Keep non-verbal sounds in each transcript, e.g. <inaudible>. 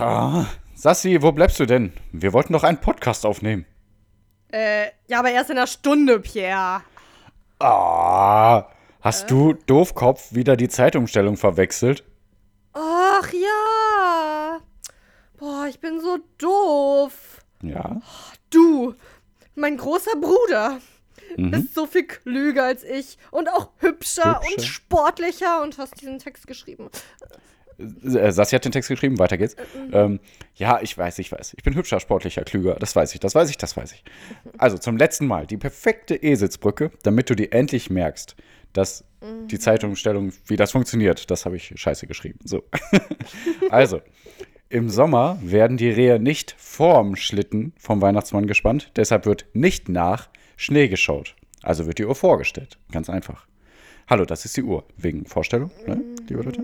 Ah, Sassi, wo bleibst du denn? Wir wollten doch einen Podcast aufnehmen. Äh, ja, aber erst in einer Stunde, Pierre. Ah, hast du, Doofkopf, wieder die Zeitumstellung verwechselt? Ach ja. Boah, ich bin so doof. Ja. Du, mein großer Bruder, ist so viel klüger als ich und auch hübscher, und Hübscher. sportlicher und hast diesen Text geschrieben. Äh, Sassi hat den Text geschrieben, weiter geht's. Ähm, ja, ich weiß, ich weiß. Ich bin hübscher, sportlicher, klüger. Das weiß ich, das weiß ich, das weiß ich. Also zum letzten Mal die perfekte Eselsbrücke, damit du dir endlich merkst, dass die Zeitumstellung, wie das funktioniert, das habe ich scheiße geschrieben. So. <laughs> also, im Sommer werden die Rehe nicht vorm Schlitten vom Weihnachtsmann gespannt, deshalb wird nicht nach Schnee geschaut. Also wird die Uhr vorgestellt. Ganz einfach. Hallo, das ist die Uhr. Wegen Vorstellung, ne, liebe Leute?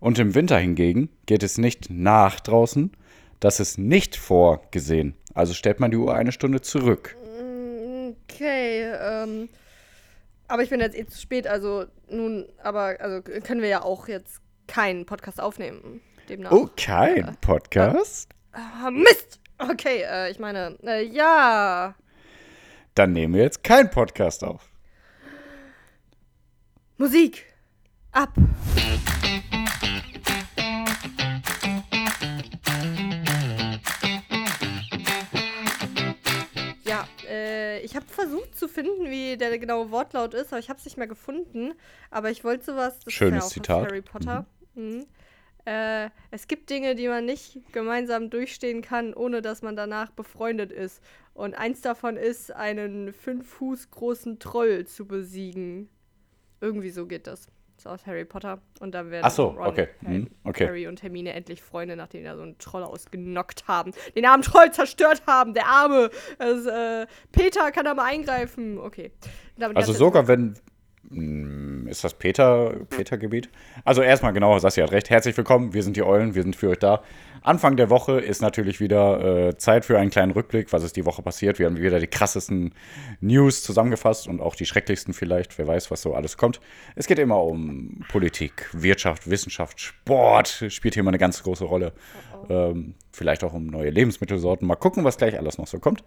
Und im Winter hingegen geht es nicht nach draußen. Das ist nicht vorgesehen. Also stellt man die Uhr eine Stunde zurück. Okay, ähm. Aber ich bin jetzt eh zu spät, also nun, aber also können wir ja auch jetzt keinen Podcast aufnehmen. Demnach. Oh, kein Podcast? Ah, Mist! Okay, äh, ich meine, äh, ja. Dann nehmen wir jetzt keinen Podcast auf. Musik! Ab! Ich habe versucht zu finden, wie der genaue Wortlaut ist, aber ich habe es nicht mehr gefunden. Aber ich wollte sowas. Das Schönes ist ja Zitat. Harry Potter. Mhm. Äh, es gibt Dinge, die man nicht gemeinsam durchstehen kann, ohne dass man danach befreundet ist. Und eins davon ist, einen fünf Fuß großen Troll zu besiegen. Irgendwie so geht das. Ist aus Harry Potter. Und dann werden so, Ron, okay. Harry, Mhm, okay. Harry und Hermine endlich Freunde, nachdem die da so einen Troll ausgenockt haben. Den armen Troll zerstört haben, der Arme. Das, äh, Peter kann da mal eingreifen. Okay. Damit Also sogar wenn. Hm, Ist das Peter, Peter-Gebiet? Also erstmal genau, Sassi hat recht. Herzlich willkommen, wir sind die Eulen, wir sind für euch da. Anfang der Woche ist natürlich wieder äh, Zeit für einen kleinen Rückblick, was ist die Woche passiert. Wir haben wieder die krassesten News zusammengefasst und auch die schrecklichsten vielleicht. Wer weiß, was so alles kommt. Es geht immer um Politik, Wirtschaft, Wissenschaft, Sport spielt hier mal eine ganz große Rolle. Ähm, vielleicht auch um neue Lebensmittelsorten. Mal gucken, was gleich alles noch so kommt.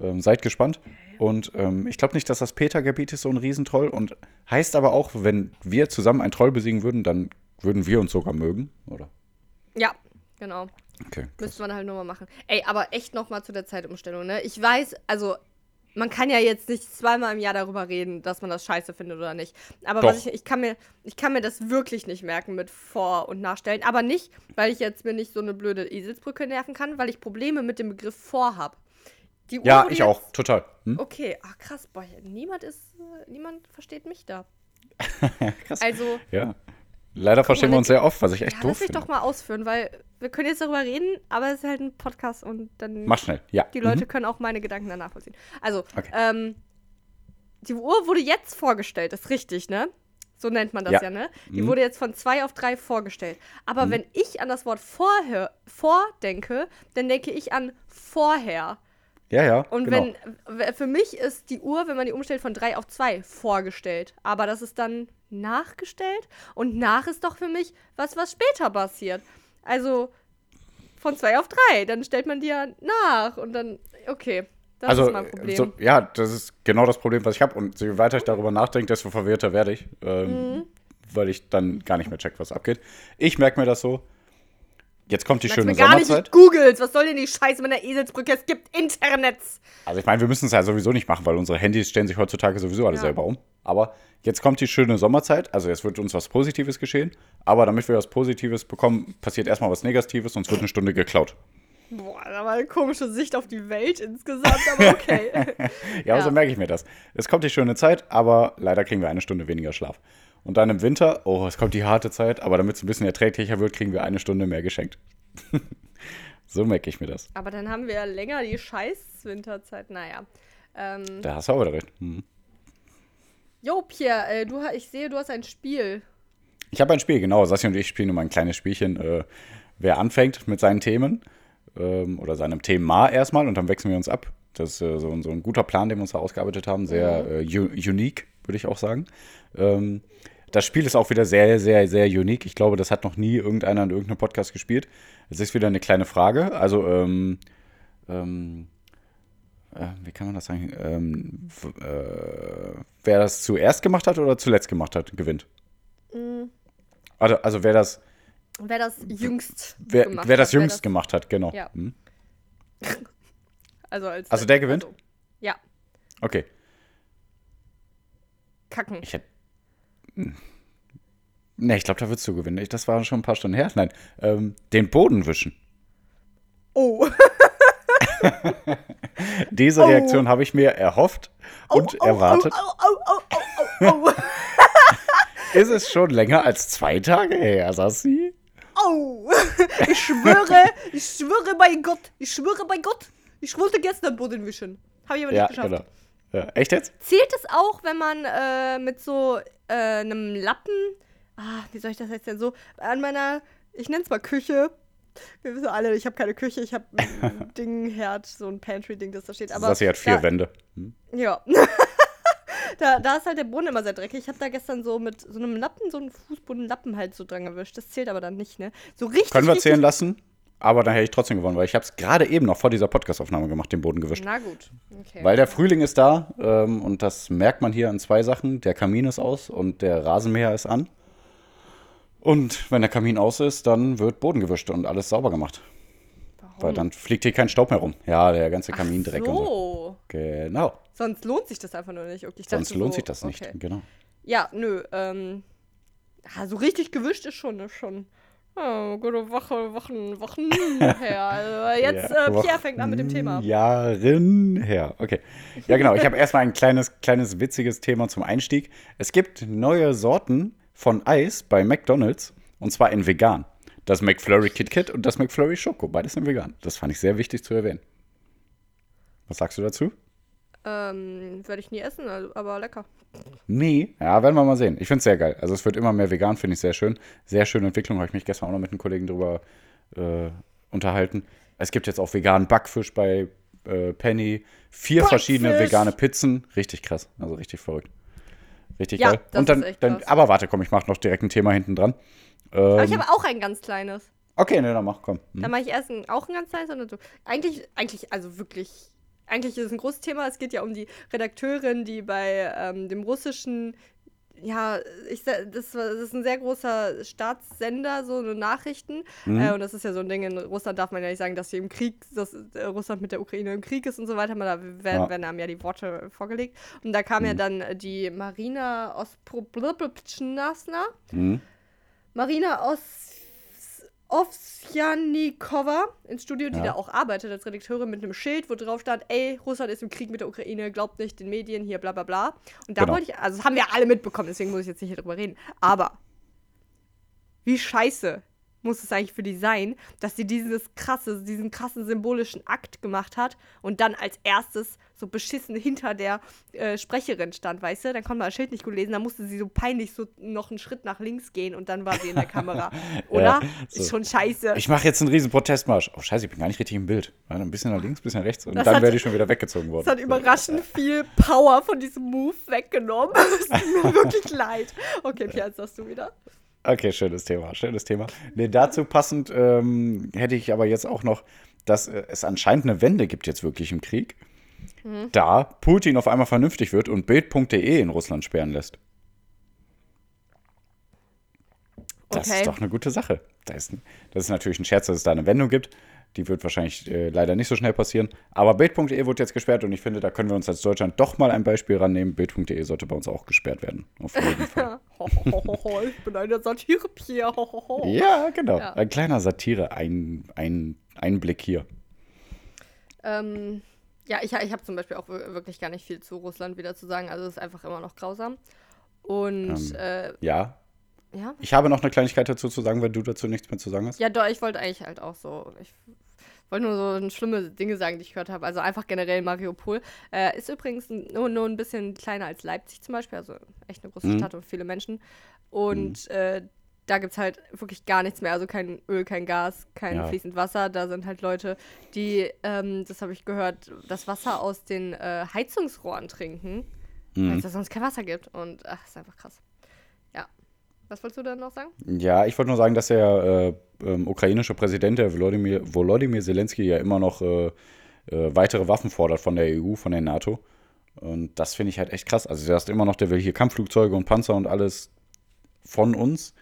Ähm, seid gespannt. Und ähm, ich glaube nicht, dass das Peter-Gebiet ist, so ein Riesentroll. Und heißt aber auch, wenn wir zusammen einen Troll besiegen würden, dann würden wir uns sogar mögen, oder? Ja, genau. Okay. Müsste man halt nur mal machen. Ey, aber echt noch mal zu der Zeitumstellung, ne? Ich weiß, also man kann ja jetzt nicht zweimal im Jahr darüber reden, dass man das scheiße findet oder nicht. Aber was ich, ich kann mir, ich kann mir das wirklich nicht merken mit Vor- und Nachstellen. Aber nicht, weil ich jetzt mir nicht so eine blöde Eselsbrücke nerven kann, weil ich Probleme mit dem Begriff vor habe. Die Uhr Ja, wurde ich jetzt- auch, total. Hm? Okay, ach krass, boah, niemand ist, niemand versteht mich da. <laughs> Krass. Also, Ja. Leider verstehen wir uns sehr oft, was ich echt ja, doof lass mich finde. doch mal ausführen, weil wir können jetzt darüber reden, aber es ist halt ein Podcast und dann Mach schnell, ja. die Leute können auch meine Gedanken dann nachvollziehen. Also, Okay. ähm, die Uhr wurde jetzt vorgestellt, ist richtig, ne? So nennt man das ja, Ja. ne? Die wurde jetzt von zwei auf drei vorgestellt. Aber wenn ich an das Wort vorher, vordenke, dann denke ich an vorher. Ja, ja. Und genau. wenn für mich ist die Uhr, wenn man die umstellt, von drei auf zwei vorgestellt. Aber das ist dann nachgestellt und nach ist doch für mich was, was später passiert. Also von zwei auf drei, dann stellt man die ja nach und dann, okay, das also, ist mein Problem. So, ja, das ist genau das Problem, was ich habe. Und je weiter ich darüber nachdenke, desto verwirrter werde ich. Ähm, Mhm. Weil ich dann gar nicht mehr check, was abgeht. Ich merke mir das so. Jetzt kommt die Sag's schöne gar nicht, Sommerzeit. ich googles. Was soll denn die Scheiße mit der Eselsbrücke? Es gibt Internets. Also ich meine, wir müssen es ja sowieso nicht machen, weil unsere Handys stellen sich heutzutage sowieso alle Ja. selber um. Aber jetzt kommt die schöne Sommerzeit, also jetzt wird uns was Positives geschehen. Aber damit wir was Positives bekommen, passiert erstmal was Negatives, sonst wird eine Stunde geklaut. Boah, da war eine komische Sicht auf die Welt insgesamt, aber okay. Ja, <laughs> Ja. so merke ich mir das. Es kommt die schöne Zeit, aber leider kriegen wir eine Stunde weniger Schlaf. Und dann im Winter, oh, es kommt die harte Zeit, aber damit es ein bisschen erträglicher wird, kriegen wir eine Stunde mehr geschenkt. <laughs> so merke ich mir das. aber dann haben wir ja länger die scheiß Winterzeit. Naja. Ähm, Da hast du auch wieder recht. Mhm. jo, Pierre, äh, du, ich sehe, du hast ein Spiel. Ich habe ein Spiel, genau. Sassi und ich spielen immer ein kleines Spielchen. Äh, wer anfängt mit seinen Themen ähm, oder seinem Thema erstmal und dann wechseln wir uns ab. Das ist äh, so, ein- so ein guter Plan, den wir uns da ausgearbeitet haben. Sehr äh, u- unique, würde ich auch sagen. Ähm, Das Spiel ist auch wieder sehr, sehr, sehr unique. Ich glaube, das hat noch nie irgendeiner in irgendeinem Podcast gespielt. Es ist wieder eine kleine Frage. Also, ähm, ähm, äh, wie kann man das sagen? Ähm, äh, wer das zuerst gemacht hat oder zuletzt gemacht hat, gewinnt. Mhm. Also, also wer das. Wer das jüngst wer, gemacht wer das hat. jüngst wer das, gemacht hat, genau. Ja. Hm. <laughs> also, als also der gewinnt? Also, ja. Okay. Kacken. Ich hätte. Ne, ich glaube, da würdest du gewinnen. Das war schon ein paar Stunden her. Nein, ähm, den Boden wischen. Oh. <laughs> Diese Reaktion oh. habe ich mir erhofft und oh, oh, erwartet. <laughs> Ist es schon länger als zwei Tage her, Sassi? Oh, ich schwöre, ich schwöre bei Gott, ich schwöre bei Gott, ich wollte gestern Boden wischen. Habe ich aber nicht ja, geschafft. Genau. Ja, echt jetzt? Zählt es auch, wenn man äh, mit so äh, einem Lappen, ah, wie soll ich das jetzt denn so, an meiner, ich nenne es mal Küche, wir wissen alle, ich habe keine Küche, ich habe ein <laughs> Ding, Herd, so ein Pantry-Ding, das da steht. Aber das hier hat vier da, Wände. Hm? Ja. <laughs> da, da ist halt der Boden immer sehr dreckig. Ich habe da gestern so mit so einem Lappen, so einen Fußbodenlappen halt so dran gewischt. Das zählt aber dann nicht, ne? So richtig. Können wir zählen lassen? Aber dann hätte ich trotzdem gewonnen, weil ich habe es gerade eben noch vor dieser Podcastaufnahme gemacht, den Boden gewischt. Na gut. Okay. Weil der Frühling ist da ähm, und das merkt man hier an zwei Sachen. Der Kamin ist aus und der Rasenmäher ist an. Und wenn der Kamin aus ist, dann wird Boden gewischt und alles sauber gemacht. Warum? Weil dann fliegt hier kein Staub mehr rum. Ja, der ganze Kamindreck so. und so. Genau. Sonst lohnt sich das einfach nur nicht. Okay, Sonst lohnt so, sich das nicht, okay. genau. Ja, nö. Ähm, so richtig gewischt ist schon, ist schon. Oh, gute Woche, Wochen, Wochen <laughs> her. Also jetzt, ja, äh, Pierre fängt an mit dem Thema. Jahren her. Okay. Ja, genau. Ich habe erstmal ein kleines, kleines witziges Thema zum Einstieg. Es gibt neue Sorten von Eis bei McDonald's und zwar in vegan. Das McFlurry Kit Kat und das McFlurry Schoko, beides in vegan. Das fand ich sehr wichtig zu erwähnen. Was sagst du dazu? Ähm, werde ich nie essen, also, aber lecker. Nee, ja, werden wir mal sehen. Ich finde es sehr geil. Also es wird immer mehr vegan, finde ich sehr schön. Sehr schöne Entwicklung, habe ich mich gestern auch noch mit einem Kollegen drüber äh, unterhalten. Es gibt jetzt auch veganen Backfisch bei äh, Penny. Vier Backfisch. verschiedene vegane Pizzen. Richtig krass, also richtig verrückt. Richtig ja, geil. Und dann, dann aber warte, komm, ich mach noch direkt ein Thema hinten dran. Ähm, aber ich ähm, habe auch ein ganz kleines. Okay, ne, dann mach, komm. Hm. Dann mache ich erst ein, auch ein ganz kleines und dann so. Eigentlich, eigentlich, also wirklich, eigentlich ist es ein großes Thema. Es geht ja um die Redakteurin, die bei ähm, dem russischen ja, ich, das, das ist ein sehr großer Staatssender, so eine Nachrichten. Mhm. Äh, und das ist ja so ein Ding, in Russland darf man ja nicht sagen, dass sie im Krieg, dass äh, Russland mit der Ukraine im Krieg ist und so weiter. Da werden, ja. werden einem ja die Worte vorgelegt. Und da kam mhm. ja dann die Marina Osprobljpschnasna. Mhm. Marina Os Ovsjanikova ins Studio, die ja. da auch arbeitet als Redakteurin mit einem Schild, wo drauf stand, ey, Russland ist im Krieg mit der Ukraine, glaubt nicht den Medien, hier bla bla bla. Und da genau. wollte ich, also das haben wir alle mitbekommen, deswegen muss ich jetzt nicht darüber reden. Aber wie scheiße muss es eigentlich für die sein, dass sie dieses krasse, diesen krassen symbolischen Akt gemacht hat und dann als erstes so beschissen hinter der äh, Sprecherin stand, weißt du? Dann konnte man das Schild nicht gut lesen, dann musste sie so peinlich so noch einen Schritt nach links gehen und dann war sie in der Kamera. <laughs> Oder? Ja, so. Ist schon scheiße. Ich mache jetzt einen riesen Protestmarsch. Oh scheiße, ich bin gar nicht richtig im Bild. ein bisschen nach links, ein bisschen nach rechts und das dann werde ich schon wieder weggezogen worden. Das hat überraschend viel Power von diesem Move weggenommen. <laughs> Es tut mir wirklich leid. Okay, Pia, jetzt hast du wieder. Okay, schönes Thema, schönes Thema. Nee, dazu passend ähm, hätte ich aber jetzt auch noch, dass äh, es anscheinend eine Wende gibt jetzt wirklich im Krieg, mhm. da Putin auf einmal vernünftig wird und Bild.de in Russland sperren lässt. Das okay. ist doch eine gute Sache. Das ist, das ist natürlich ein Scherz, dass es da eine Wendung gibt. Die wird wahrscheinlich äh, leider nicht so schnell passieren. Aber Bild.de wird jetzt gesperrt und ich finde, da können wir uns als Deutschland doch mal ein Beispiel rannehmen. Bild.de sollte bei uns auch gesperrt werden. Auf jeden Fall. <laughs> ich bin eine satire Pierre. ja, genau. Ja. Ein kleiner Satire-Einblick hier. Ähm, ja, ich, ich habe zum Beispiel auch wirklich gar nicht viel zu Russland wieder zu sagen. Also es ist einfach immer noch grausam. Und ähm, äh, ja, ja? Ich habe noch eine Kleinigkeit dazu zu sagen, wenn du dazu nichts mehr zu sagen hast. Ja, doch, ich wollte eigentlich halt auch so. Ich wollte nur so schlimme Dinge sagen, die ich gehört habe. Also einfach generell Mariupol. Äh, ist übrigens nur, nur ein bisschen kleiner als Leipzig zum Beispiel. Also echt eine große mhm. Stadt und viele Menschen. Und mhm. äh, da gibt es halt wirklich gar nichts mehr. Also kein Öl, kein Gas, kein ja. fließend Wasser. Da sind halt Leute, die, ähm, das habe ich gehört, das Wasser aus den äh, Heizungsrohren trinken, mhm. weil es da sonst kein Wasser gibt. Und ach, ist einfach krass. Was wolltest du dann noch sagen? Ja, ich wollte nur sagen, dass der äh, ähm, ukrainische Präsident, der Volodymyr, Volodymyr Zelensky, ja immer noch äh, äh, weitere Waffen fordert von der EU, von der NATO. Und das finde ich halt echt krass. Also, der ist immer noch, der will hier Kampfflugzeuge und Panzer und alles von uns,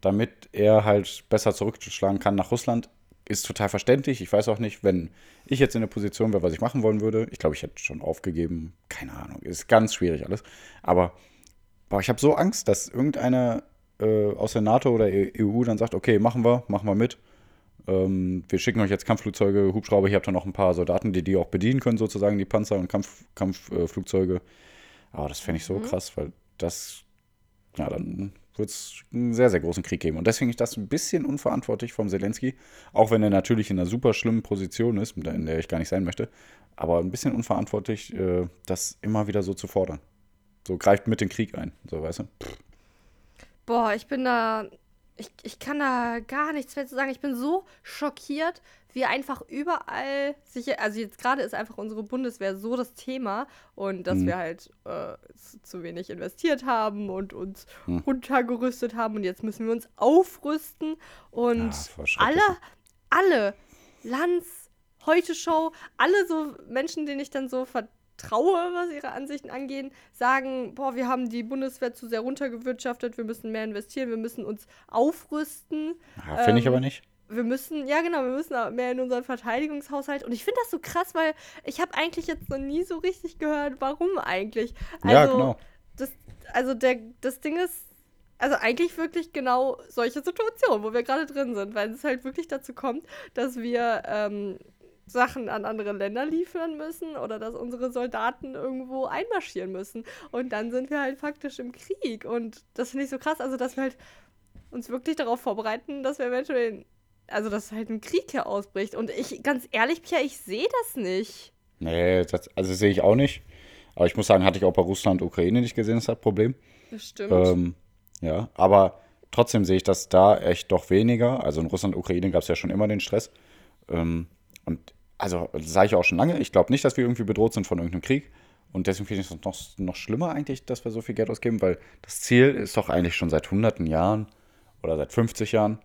damit er halt besser zurückschlagen kann nach Russland. Ist total verständlich. Ich weiß auch nicht, wenn ich jetzt in der Position wäre, was ich machen wollen würde. Ich glaube, ich hätte schon aufgegeben. Keine Ahnung. Ist ganz schwierig alles. Aber boah, ich habe so Angst, dass irgendeiner äh, aus der NATO oder EU dann sagt, okay, machen wir, machen wir mit. Ähm, wir schicken euch jetzt Kampfflugzeuge, Hubschrauber, hier habt ihr noch ein paar Soldaten, die die auch bedienen können, sozusagen, die Panzer und Kampf, Kampfflugzeuge. Äh, Aber das fände ich so mhm. krass, weil das, ja, dann wird es einen sehr, sehr großen Krieg geben. Und deswegen ist das ein bisschen unverantwortlich vom Zelensky, auch wenn er natürlich in einer super schlimmen Position ist, in der ich gar nicht sein möchte, aber ein bisschen unverantwortlich, äh, das immer wieder so zu fordern. So greift mit den Krieg ein, so weißt du. Pff. Boah, ich bin da. Ich, ich kann da gar nichts mehr zu sagen. Ich bin so schockiert, wie einfach überall sich. Also, jetzt gerade ist einfach unsere Bundeswehr so das Thema und dass mhm. wir halt äh, zu wenig investiert haben und uns mhm. runtergerüstet haben und jetzt müssen wir uns aufrüsten und ja, alle, alle, Lanz, Heute Show, alle so Menschen, denen ich dann so ver traue, was ihre Ansichten angehen, sagen, boah, wir haben die Bundeswehr zu sehr runtergewirtschaftet, wir müssen mehr investieren, wir müssen uns aufrüsten. Ja, Finde ähm, ich aber nicht. Wir müssen, ja genau, wir müssen mehr in unseren Verteidigungshaushalt. Und ich finde das so krass, weil ich habe eigentlich jetzt noch nie so richtig gehört, warum eigentlich. Also, ja, genau. Das, also der, das Ding ist, also eigentlich wirklich genau solche Situationen, wo wir gerade drin sind, weil es halt wirklich dazu kommt, dass wir ähm, Sachen an andere Länder liefern müssen oder dass unsere Soldaten irgendwo einmarschieren müssen. Und dann sind wir halt faktisch im Krieg. Und das finde ich so krass, also dass wir halt uns wirklich darauf vorbereiten, dass wir eventuell, also dass halt ein Krieg hier ausbricht. Und ich, ganz ehrlich, Pia, ich sehe das nicht. Nee, das, also sehe ich auch nicht. Aber ich muss sagen, hatte ich auch bei Russland und Ukraine nicht gesehen, das ist das Problem. Das stimmt. Ähm, ja, aber trotzdem sehe ich das da echt doch weniger. Also in Russland und Ukraine gab es ja schon immer den Stress. Ähm, und also das sage ich auch schon lange, ich glaube nicht, dass wir irgendwie bedroht sind von irgendeinem Krieg. Und deswegen finde ich es noch, noch schlimmer eigentlich, dass wir so viel Geld ausgeben, weil das Ziel ist doch eigentlich schon seit hunderten Jahren oder seit 50 Jahren,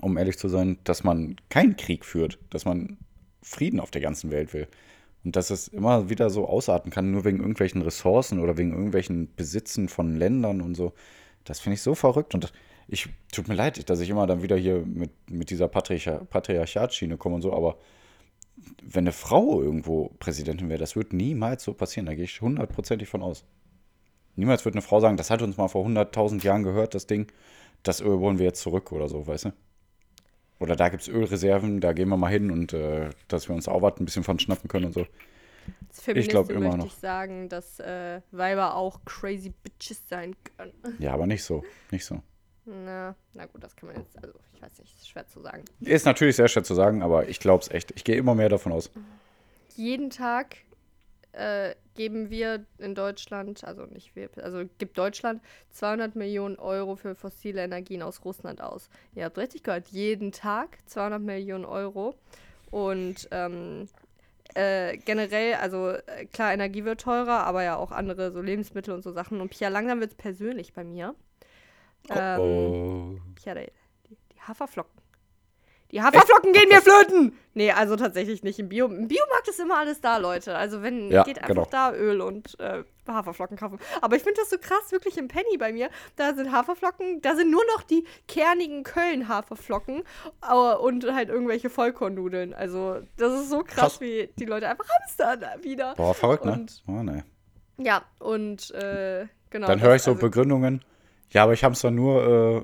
um ehrlich zu sein, dass man keinen Krieg führt, dass man Frieden auf der ganzen Welt will. Und dass es immer wieder so ausarten kann, nur wegen irgendwelchen Ressourcen oder wegen irgendwelchen Besitzen von Ländern und so. Das finde ich so verrückt. Und ich tut mir leid, dass ich immer dann wieder hier mit, mit dieser Patriarch Patriarchatschiene komme und so, aber wenn eine Frau irgendwo Präsidentin wäre, das wird niemals so passieren. Da gehe ich hundertprozentig von aus. Niemals wird eine Frau sagen, das hat uns mal vor 100.000 Jahren gehört, das Ding. Das Öl wollen wir jetzt zurück oder so, weißt du? Oder da gibt es Ölreserven, da gehen wir mal hin und äh, dass wir uns auch was ein bisschen von schnappen können und so. ich glaube immer noch. ich sagen, dass äh, Weiber auch crazy Bitches sein können. Ja, aber nicht so. Nicht so. Na, na gut, das kann man jetzt, also ich weiß nicht, ist schwer zu sagen. Ist natürlich sehr schwer zu sagen, aber ich glaube es echt. Ich gehe immer mehr davon aus. Jeden Tag äh, geben wir in Deutschland, also nicht wir, also gibt Deutschland 200 Millionen Euro für fossile Energien aus Russland aus. Ihr habt richtig gehört, jeden Tag 200 Millionen Euro. Und ähm, äh, generell, also äh, klar, Energie wird teurer, aber ja auch andere so Lebensmittel und so Sachen. Und Pia, langsam wird es persönlich bei mir. Oh, ähm, oh. Ja, die, die Haferflocken. Die Haferflocken Echt? gehen mir flöten! Nee, also tatsächlich nicht im Bio. Im Biomarkt ist immer alles da, Leute. Also wenn, ja, geht einfach genau. da Öl und äh, Haferflocken kaufen. Aber ich finde das so krass, wirklich im Penny bei mir. Da sind Haferflocken, da sind nur noch die kernigen Köln-Haferflocken uh, und halt irgendwelche Vollkornnudeln. Also das ist so krass, krass, wie die Leute einfach hamstern wieder. Boah, verrückt, ne? und, ne? Oh, nee. Ja, und äh, genau. Dann höre ich so also, Begründungen ja, aber ich habe es dann nur, äh,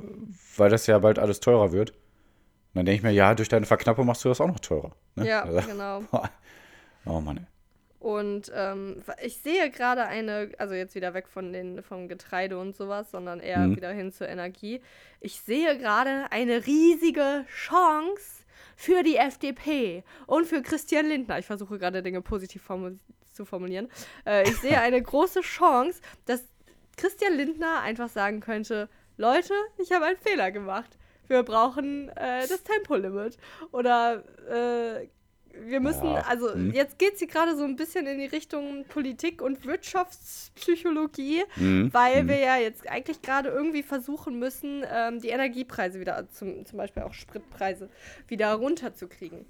weil das ja bald alles teurer wird. Und dann denke ich mir, ja, durch deine Verknappung machst du das auch noch teurer. Ne? Ja, also, genau. <laughs> Oh Mann. Ey. Und ähm, ich sehe gerade eine, also jetzt wieder weg von den, vom Getreide und sowas, sondern eher mhm. wieder hin zur Energie. Ich sehe gerade eine riesige Chance für die FDP und für Christian Lindner. Ich versuche gerade Dinge positiv formu zu formulieren. Äh, ich sehe <laughs> eine große Chance, dass Christian Lindner einfach sagen könnte, Leute, ich habe einen Fehler gemacht. Wir brauchen äh, das Tempolimit. Oder äh, wir müssen, Ja, also hm. jetzt geht sie gerade so ein bisschen in die Richtung Politik und Wirtschaftspsychologie, Mhm. weil Mhm. wir ja jetzt eigentlich gerade irgendwie versuchen müssen, ähm, die Energiepreise wieder, zum, zum Beispiel auch Spritpreise, wieder runterzukriegen.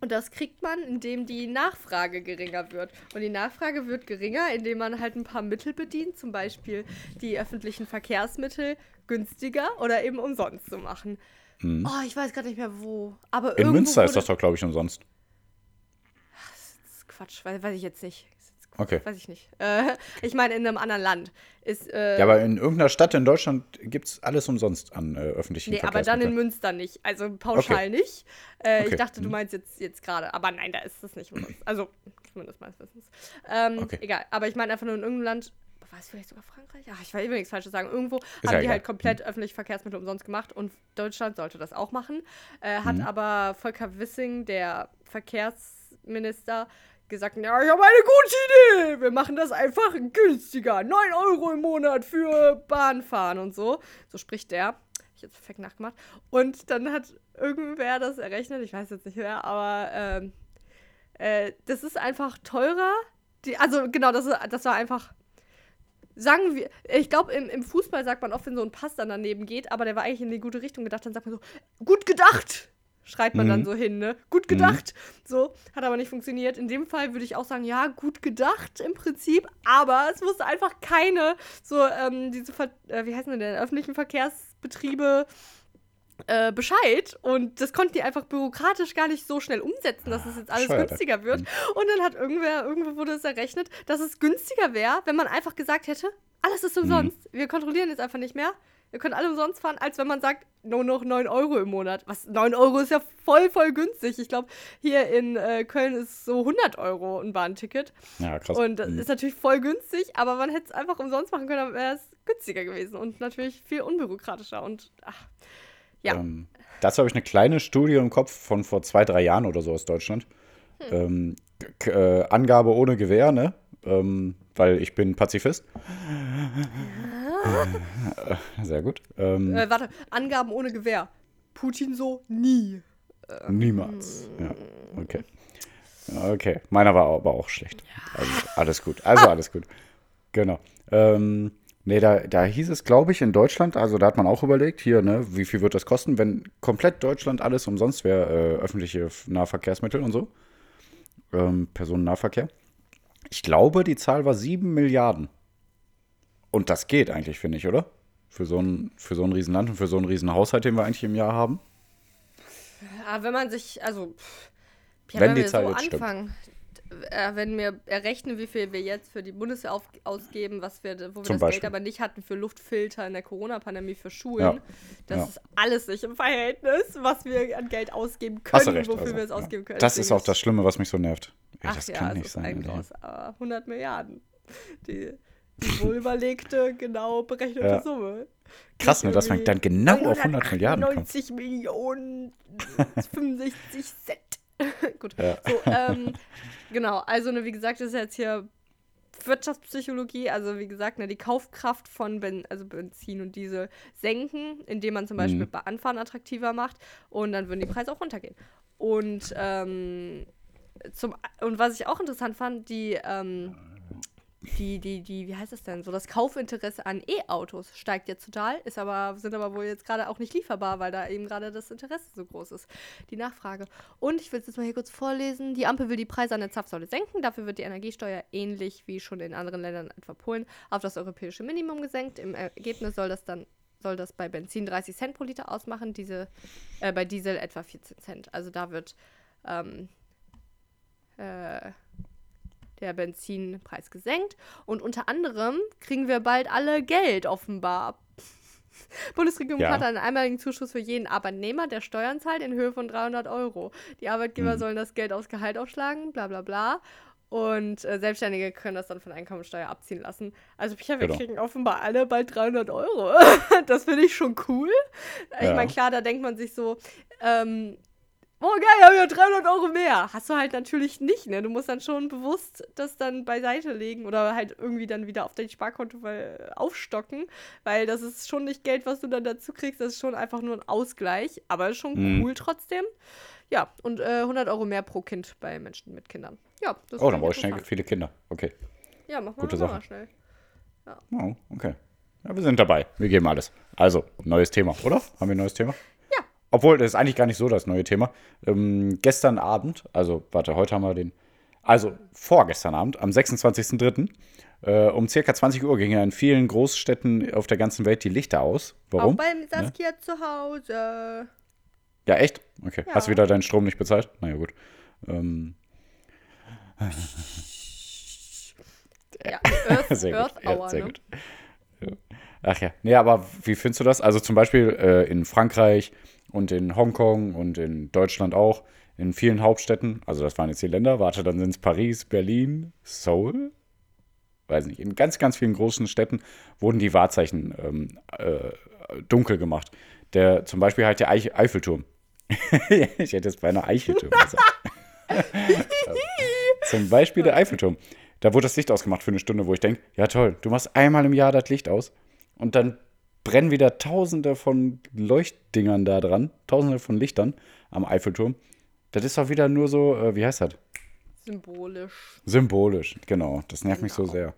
Und das kriegt man, indem die Nachfrage geringer wird. Und die Nachfrage wird geringer, indem man halt ein paar Mittel bedient, zum Beispiel die öffentlichen Verkehrsmittel günstiger oder eben umsonst zu machen. Oh, ich weiß gerade nicht mehr wo. Aber. In Münster ist das doch, glaube ich, umsonst. das ist Quatsch, weiß, weiß ich jetzt nicht. Ist Okay. Weiß ich nicht. Äh, <laughs> ich meine, in einem anderen Land ist. Äh, Ja, aber in irgendeiner Stadt in Deutschland gibt es alles umsonst an äh, öffentlichen Nee, aber dann in. Münster nicht. Also pauschal Okay. nicht. Äh, Ich Okay. dachte, du Mhm. meinst jetzt, jetzt gerade. Aber nein, da ist das nicht umsonst. Also, zumindest meines Wissens. Ähm, Okay. Egal. Aber ich meine einfach nur in irgendeinem Land. War es vielleicht sogar Frankreich? Ach, ich will will nichts Falsches sagen. Irgendwo haben ja die egal. halt komplett öffentliche Verkehrsmittel umsonst gemacht und Deutschland sollte das auch machen. Äh, hat Mhm. aber Volker Wissing, der Verkehrsminister, gesagt, ja, ich habe eine gute Idee. Wir machen das einfach günstiger. 9 Euro im Monat für Bahnfahren und so. So spricht der. Ich jetzt perfekt nachgemacht. Und dann hat irgendwer das errechnet, ich weiß jetzt nicht wer, aber ähm, äh, das ist einfach teurer. Die, also genau, das, das war einfach. Sagen wir, ich glaube, im, im Fußball sagt man oft, wenn so ein Pass dann daneben geht, aber der war eigentlich in die gute Richtung gedacht, dann sagt man so, gut gedacht! Schreit man dann Mhm. so hin, ne? Gut gedacht! So, hat aber nicht funktioniert. In dem Fall würde ich auch sagen, ja, gut gedacht im Prinzip, aber es wusste einfach keine, so, ähm, diese, Ver äh, wie heißen denn, öffentlichen Verkehrsbetriebe äh, Bescheid und das konnten die einfach bürokratisch gar nicht so schnell umsetzen, dass es jetzt alles Bescheuert. günstiger wird. Und dann hat irgendwer, irgendwo wurde es errechnet, dass es günstiger wäre, wenn man einfach gesagt hätte, alles ist umsonst. Wir kontrollieren jetzt einfach nicht mehr. Ihr könnt alle umsonst fahren, als wenn man sagt, nur noch 9 Euro im Monat. Was, 9 Euro ist ja voll, voll günstig. Ich glaube, hier in äh, Köln ist so 100 Euro ein Bahnticket. Ja, krass. Und das Mhm. ist natürlich voll günstig, aber man hätte es einfach umsonst machen können, dann wäre es günstiger gewesen und natürlich viel unbürokratischer. Und ach, ja. Ähm, dazu habe ich eine kleine Studie im Kopf von vor zwei, drei Jahren oder so aus Deutschland. Hm. Ähm, äh, Angabe ohne Gewehr, ne? Ähm, weil ich bin Pazifist. Äh, Sehr gut. Ähm, Äh, warte, Angaben ohne Gewehr. Putin so nie. Niemals. Ja, okay. Okay, meiner war aber auch schlecht. Also alles gut. Also alles gut. Genau. Ähm, nee, da, da hieß es, glaube ich, in Deutschland, also da hat man auch überlegt, hier, ne, wie viel wird das kosten, wenn komplett Deutschland alles umsonst wäre, äh, öffentliche Nahverkehrsmittel und so. Ähm, Personennahverkehr. Ich glaube, die Zahl war 7 Milliarden. Und das geht eigentlich, finde ich, oder? Für so ein, für so ein Riesenland und für so einen Riesenhaushalt, den wir eigentlich im Jahr haben. Ja, wenn man sich, also, ja, Wenn wenn, die wir Zahl so jetzt stimmt. anfangen, äh, wenn wir errechnen, wie viel wir jetzt für die Bundeswehr ausgeben, was wir, wo wir Zum das Beispiel. Geld aber nicht hatten für Luftfilter in der Corona-Pandemie für Schulen, Ja. das Ja. ist alles nicht im Verhältnis, was wir an Geld ausgeben können, recht. wofür also, wir es ausgeben können. Das ist auch das Schlimme, was mich so nervt. Ey, Ach das ja, kann nicht ist sein. ein ey. Graus, aber 100 Milliarden. Die, die wohlüberlegte, genau berechnete Ja. Summe. Krass, ne, dass man dann genau auf 100 Milliarden kommt. 90 Millionen <laughs> 65 Cent. <laughs> Gut. Ja. So, ähm, genau, also ne, wie gesagt, das ist jetzt hier Wirtschaftspsychologie, also wie gesagt, ne, die Kaufkraft von ben, also Benzin und Diesel senken, indem man zum Beispiel Mhm. Bahnfahren attraktiver macht und dann würden die Preise auch runtergehen. Und, ähm, zum, und was ich auch interessant fand, die, ähm, die, die, die, wie heißt das denn? So das Kaufinteresse an E-Autos steigt jetzt total, ist aber, sind aber wohl jetzt gerade auch nicht lieferbar, weil da eben gerade das Interesse so groß ist. Die Nachfrage. Und ich will es jetzt mal hier kurz vorlesen. Die Ampel will die Preise an der Zapfsäule senken. Dafür wird die Energiesteuer ähnlich wie schon in anderen Ländern, etwa Polen, auf das europäische Minimum gesenkt. Im Ergebnis soll das dann soll das bei Benzin 30 Cent pro Liter ausmachen, diese, äh, bei Diesel etwa 14 Cent. Also da wird ähm, äh, der Benzinpreis gesenkt. Und unter anderem kriegen wir bald alle Geld offenbar. <laughs> Bundesregierung Ja. hat einen einmaligen Zuschuss für jeden Arbeitnehmer, der Steuern zahlt, in Höhe von 300 Euro. Die Arbeitgeber Mhm. sollen das Geld aus Gehalt aufschlagen, bla bla bla. Und äh, Selbstständige können das dann von Einkommensteuer abziehen lassen. Also, Pia, wir Genau. kriegen offenbar alle bald 300 Euro. <laughs> das finde ich schon cool. Ich Ja. meine, klar, da denkt man sich so, ähm, oh geil, haben wir 300 Euro mehr. Hast du halt natürlich nicht, ne? Du musst dann schon bewusst das dann beiseite legen oder halt irgendwie dann wieder auf dein Sparkonto weil, aufstocken, weil das ist schon nicht Geld, was du dann dazu kriegst, das ist schon einfach nur ein Ausgleich, aber schon Mhm. cool trotzdem. Ja, und äh, 100 Euro mehr pro Kind bei Menschen mit Kindern. Ja, das Oh, dann brauche ich schnell viele Kinder. Okay. Ja, mach mal, gute mach mal Sache. schnell. Oh, okay. Ja, wir sind dabei. Wir geben alles. Also, neues Thema, oder? Haben wir ein neues Thema? Ja. Obwohl, das ist eigentlich gar nicht so das neue Thema. Ähm, gestern Abend, also, warte, heute haben wir den. Also, vorgestern Abend, am 26.03. Äh, um circa 20 Uhr gingen in vielen Großstädten auf der ganzen Welt die Lichter aus. Warum? Auch bei Saskia zu Hause. Ja, echt? Okay. Ja. Hast du wieder deinen Strom nicht bezahlt? Naja, gut. Ähm, Ja, <laughs> Earth, sehr Earth gut. Ja, Hour, sehr ne? gut. Ja. Ach ja. Nee, aber wie findest du das? Also zum Beispiel äh, in Frankreich und in Hongkong und in Deutschland auch, in vielen Hauptstädten, also das waren jetzt die Länder, warte, dann sind es Paris, Berlin, Seoul, weiß nicht, in ganz, ganz vielen großen Städten wurden die Wahrzeichen ähm, äh, dunkel gemacht. Der, zum Beispiel halt der Eich Eiffelturm. <laughs> ich hätte jetzt beinahe Eichelturm gesagt. <laughs> zum Beispiel der Eiffelturm. Da wurde das Licht ausgemacht für eine Stunde, wo ich denke, ja toll, du machst einmal im Jahr das Licht aus und dann brennen wieder tausende von Leuchtdingern da dran, tausende von Lichtern am Eiffelturm. Das ist doch wieder nur so, äh, wie heißt das? Symbolisch. Symbolisch, genau. Das nervt mich so Genau. sehr.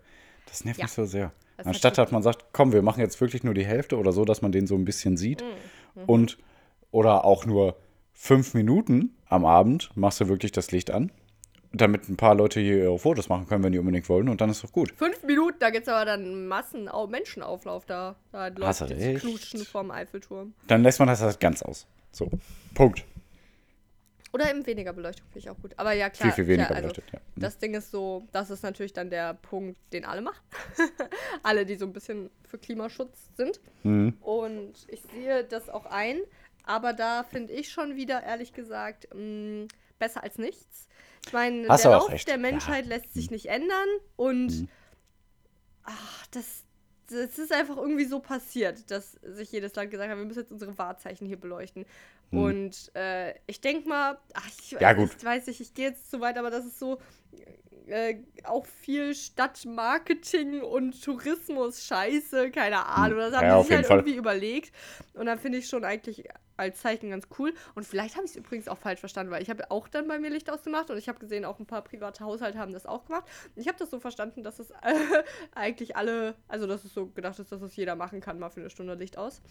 Das nervt Ja. mich so sehr. Das Anstatt hat dass man sagt, komm, wir machen jetzt wirklich nur die Hälfte oder so, dass man den so ein bisschen sieht. Mhm. Und oder auch nur fünf Minuten am Abend machst du wirklich das Licht an, damit ein paar Leute hier ihre Fotos machen können, wenn die unbedingt wollen. Und dann ist doch gut. Fünf Minuten, da gibt es aber dann Massen au- Menschenauflauf da. Da Hast jetzt recht. Knutschen vorm Eiffelturm. Dann lässt man das halt ganz aus. So, Punkt. Oder eben weniger Beleuchtung finde ich auch gut. Aber ja, klar. viel, viel weniger klar, also, beleuchtet. Ja. Das Ding ist so, das ist natürlich dann der Punkt, den alle machen. <laughs> alle, die so ein bisschen für Klimaschutz sind. Mhm. Und ich sehe das auch ein. Aber da finde ich schon wieder, ehrlich gesagt, mh, besser als nichts. Ich meine, Hast der Lauf recht. der Menschheit Ja. lässt sich nicht ändern. Und Mhm. ach, das, das ist einfach irgendwie so passiert, dass sich jedes Land gesagt hat, wir müssen jetzt unsere Wahrzeichen hier beleuchten. Und äh, ich denke mal, ach, ich, Mhm. Ja, gut. ich weiß nicht, ich gehe jetzt zu weit, aber das ist so äh, auch viel Stadtmarketing und Tourismus Scheiße, keine Ahnung. Das haben Hm. Ja, die sich halt Fall. irgendwie überlegt. Und dann finde ich schon eigentlich als Zeichen ganz cool. Und vielleicht habe ich es übrigens auch falsch verstanden, weil ich habe auch dann bei mir Licht ausgemacht und ich habe gesehen, auch ein paar private Haushalte haben das auch gemacht. Und ich habe das so verstanden, dass es äh, <laughs> eigentlich alle, also dass es so gedacht ist, dass es jeder machen kann, mal für eine Stunde Licht aus.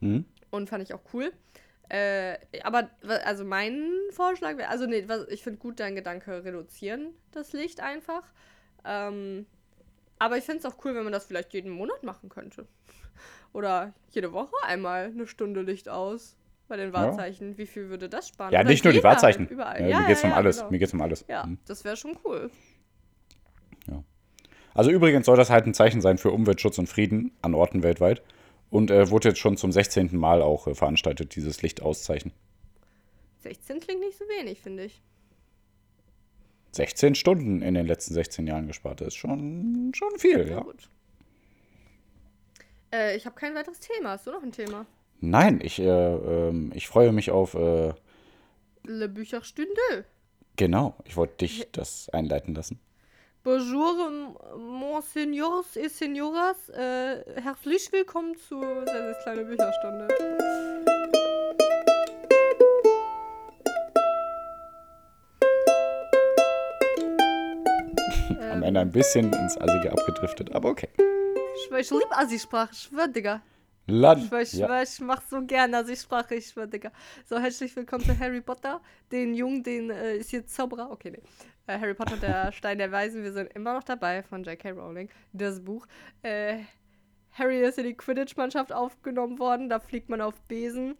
Mhm. Und fand ich auch cool. Äh, aber also mein Vorschlag wäre, also nee, was, ich finde gut dein Gedanke reduzieren, das Licht einfach. Ähm, aber ich finde es auch cool, wenn man das vielleicht jeden Monat machen könnte. <laughs> Oder jede Woche einmal eine Stunde Licht aus bei den Wahrzeichen. Wie viel würde das sparen? Ja, Oder nicht nur die jeder halt Wahrzeichen. überall. Ja, Ja, mir geht's ja, um ja, alles. genau. Mir geht's um alles. Ja, Mhm. das wäre schon cool. Also übrigens soll das halt ein Zeichen sein für Umweltschutz und Frieden an Orten weltweit. Und äh, wurde jetzt schon zum 16. Mal auch äh, veranstaltet, dieses Lichtauszeichen. 16 klingt nicht so wenig, finde ich. 16 Stunden in den letzten 16 Jahren gespart. Das ist schon, schon viel, ja. gut. Äh, ich habe kein weiteres Thema. Hast du noch ein Thema? Nein, ich, äh, ähm, ich freue mich auf, äh, Le Bücherstunde. genau, ich wollte dich das einleiten lassen. Bonjour, m- Monseigneurs et Signoras. Äh, herzlich willkommen zu Sessis kleine Bücherstunde. <laughs> Am Ende ein bisschen ins Assige abgedriftet, aber okay. Ich, ich liebe Assi-Sprache, ich schwör, Digga. Land. Ich, ich, ja. ich mach so gerne Assi-Sprache, ich schwör, Digga. So, herzlich willkommen zu Harry Potter. Den Jungen, den äh, ist jetzt Zauberer. Okay, nee. Äh, Harry Potter, der <laughs> Stein der Weisen. Wir sind immer noch dabei von J.K. Rowling. Das Buch. Äh, Harry ist in die Quidditch-Mannschaft aufgenommen worden. Da fliegt man auf Besen.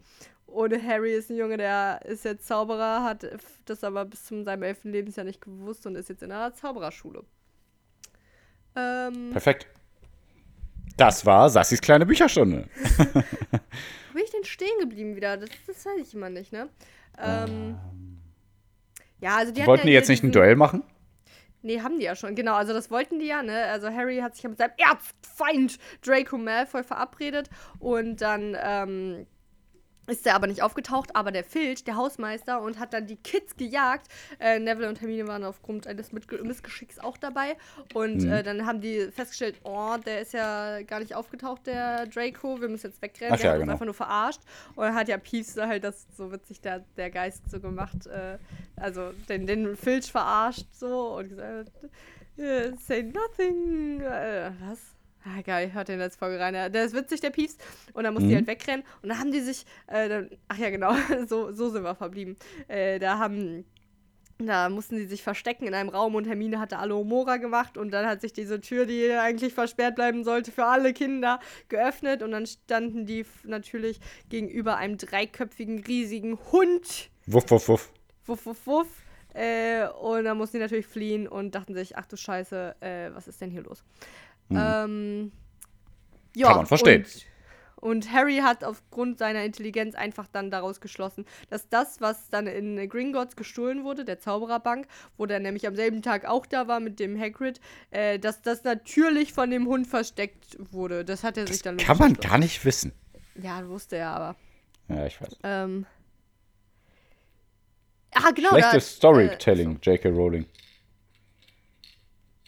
Und Harry ist ein Junge, der ist jetzt Zauberer, hat das aber bis zu seinem elften Lebensjahr nicht gewusst und ist jetzt in einer Zaubererschule. Ähm, Perfekt. Das war Sassis kleine Bücherstunde. <laughs> Wo bin ich denn stehen geblieben wieder? Das, das weiß ich immer nicht, ne? Ähm, ja, also die Wollten ja die jetzt nicht ein Duell machen? Nee, haben die ja schon. Genau, also das wollten die ja, ne? Also Harry hat sich ja mit seinem Erzfeind Draco Malfoy verabredet und dann ähm, ist der aber nicht aufgetaucht, aber der Filch, der Hausmeister, und hat dann die Kids gejagt. Äh, Neville und Hermine waren aufgrund eines Missgeschicks auch dabei. Und Mhm. äh, dann haben die festgestellt, oh, der ist ja gar nicht aufgetaucht, der Draco, wir müssen jetzt wegrennen. Ach der ja, hat uns genau. einfach nur verarscht. Und dann hat ja Peeves halt das so witzig, der, der Geist so gemacht, äh, also den, den Filch verarscht so und gesagt, äh, say nothing. Äh, was? Ah, geil, hört in letzte Folge rein. Ja, der ist witzig, der Piefs. Und dann mussten die Mhm. halt wegrennen. Und dann haben die sich, äh, dann, ach ja, genau, <laughs> so, so sind wir verblieben. Äh, da haben, da mussten sie sich verstecken in einem Raum und Hermine hatte Alohomora gemacht und dann hat sich diese Tür, die eigentlich versperrt bleiben sollte, für alle Kinder geöffnet und dann standen die natürlich gegenüber einem dreiköpfigen, riesigen Hund. Wuff, wuff, wuff. Wuff, wuff, wuff. Äh, und dann mussten die natürlich fliehen und dachten sich, ach du Scheiße, äh, was ist denn hier los? Ähm, ja, Kann man verstehen. Und, und Harry hat aufgrund seiner Intelligenz einfach dann daraus geschlossen, dass das, was dann in Gringotts gestohlen wurde, der Zaubererbank, wo der nämlich am selben Tag auch da war mit dem Hagrid, äh, dass das natürlich von dem Hund versteckt wurde. Das hat er sich dann Kann man gar nicht wissen. Ja, wusste er aber. Ja, ich weiß. Ähm. Ah, genau. Schlechtes da, Storytelling, J.K. Rowling. Äh,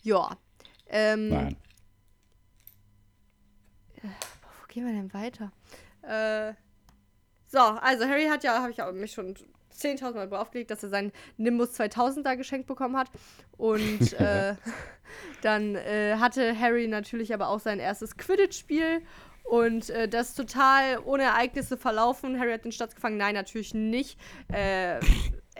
ja. Ähm, Nein. Wo gehen wir denn weiter? Äh, so, also Harry hat ja, habe ich auch mich schon 10.000 Mal aufgelegt, dass er seinen Nimbus 2000 da geschenkt bekommen hat. Und <laughs> äh, dann äh, hatte Harry natürlich aber auch sein erstes Quidditch-Spiel. Und äh, das total ohne Ereignisse verlaufen. Harry hat den Schatz gefangen. Nein, natürlich nicht. Äh,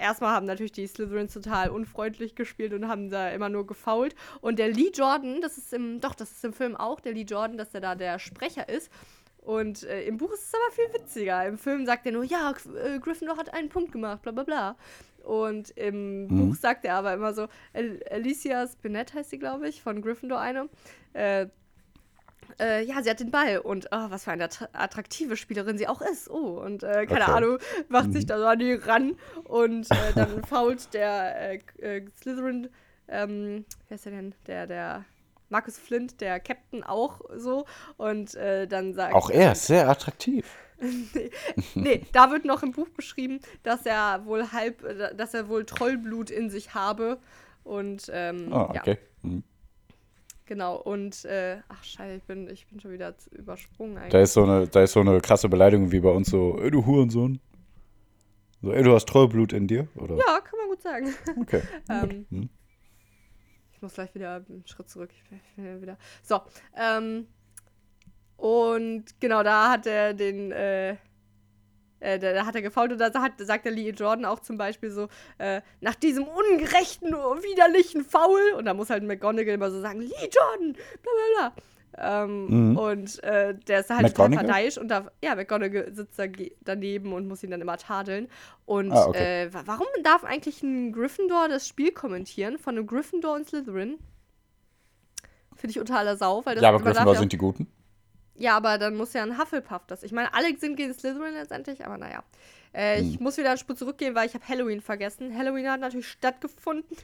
erstmal haben natürlich die Slytherins total unfreundlich gespielt und haben da immer nur gefault. Und der Lee Jordan, das ist im, doch, das ist im Film auch, der Lee Jordan, dass der da der Sprecher ist. Und äh, im Buch ist es aber viel witziger. Im Film sagt er nur, ja, äh, Gryffindor hat einen Punkt gemacht, bla bla bla. Und im Buch sagt er aber immer so, Al Alicia Spinett heißt sie, glaube ich, von Gryffindor eine. Äh, äh, ja, sie hat den Ball und oh, was für eine attra- attraktive Spielerin sie auch ist. Oh, und äh, keine Okay. Ahnung, macht sich da so an die ran und äh, <laughs> dann fault der äh, äh, Slytherin, ähm, wer ist der denn? Der, der Marcus Flint, der Captain auch so und äh, dann sagt Auch er ist sehr attraktiv. <laughs> nee, da wird noch im Buch beschrieben, dass er wohl halb, dass er wohl Trollblut in sich habe. Und ähm, Ah, ja, okay. Genau. Und äh, ach scheiße, ich bin, ich bin schon wieder übersprungen Da eigentlich. ist, so eine, da ist so eine krasse Beleidigung wie bei uns so, ey, du Hurensohn. So, ey, du hast Trollblut in dir, oder? Ja, kann man gut sagen. Okay. <laughs> ähm, Hm. ich muss gleich wieder einen Schritt zurück. Ich bin- wieder. So. Ähm, und genau, da hat er den, äh, äh, da, da hat er gefault und da sagt, sagt der Lee Jordan auch zum Beispiel so, äh, nach diesem ungerechten, widerlichen Foul, und da muss halt McGonagall immer so sagen, Lee Jordan, bla bla bla. Ähm, Mhm. Und äh, der ist halt total verdeicht und da, ja, McGonagall sitzt da daneben und muss ihn dann immer tadeln. Und Ah, okay. äh, wa- warum darf eigentlich ein Gryffindor das Spiel kommentieren von einem Gryffindor und Slytherin? Finde ich totaler Sau, weil das Ja, aber Gryffindor ja, sind die Guten. Ja, aber dann muss ja ein Hufflepuff das. Ich meine, alle sind gegen Slytherin letztendlich, aber naja. Äh, Ich Hm. muss wieder einen Spur zurückgehen, weil ich habe Halloween vergessen. Halloween hat natürlich stattgefunden.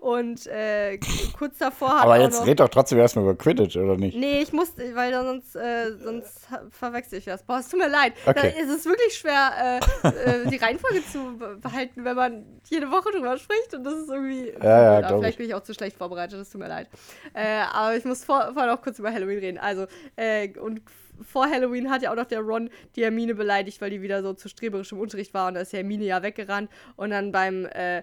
Und äh, kurz davor hat Aber jetzt noch red doch trotzdem erstmal über Quidditch, oder nicht? Nee, ich muss, weil sonst, äh, sonst verwechsel ich das. Boah, es tut mir leid. Okay. Es ist wirklich schwer, äh, äh, die Reihenfolge zu be- behalten, wenn man jede Woche drüber spricht. Und das ist irgendwie. Ja, ja, Aber vielleicht ich. bin ich auch zu schlecht vorbereitet, das tut mir leid. Äh, aber ich muss vor, vorher noch kurz über Halloween reden. Also, äh, und vor Halloween hat ja auch noch der Ron die Hermine beleidigt, weil die wieder so zu streberisch im Unterricht war. Und da ist Hermine ja weggerannt. Und dann beim äh,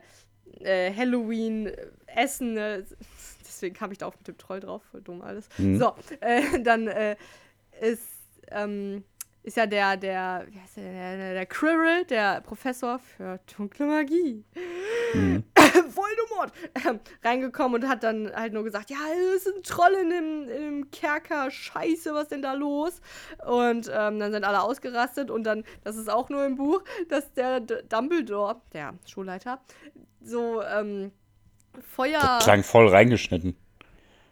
äh, Halloween-Essen, äh, <laughs> deswegen kam ich da auch mit dem Troll drauf, voll dumm alles. Mhm. So, äh, <laughs> dann äh, ist, ähm, ist ja der, der, wie heißt der, der, der Quirrell, der Professor für dunkle Magie. Mhm. <laughs> Voldemort! Ähm, reingekommen und hat dann halt nur gesagt, ja, es sind Trolle in dem, in dem Kerker, scheiße, was denn da los? Und ähm, dann sind alle ausgerastet und dann, das ist auch nur im Buch, dass der D Dumbledore, der Schulleiter, so ähm, Feuer... Klang voll reingeschnitten.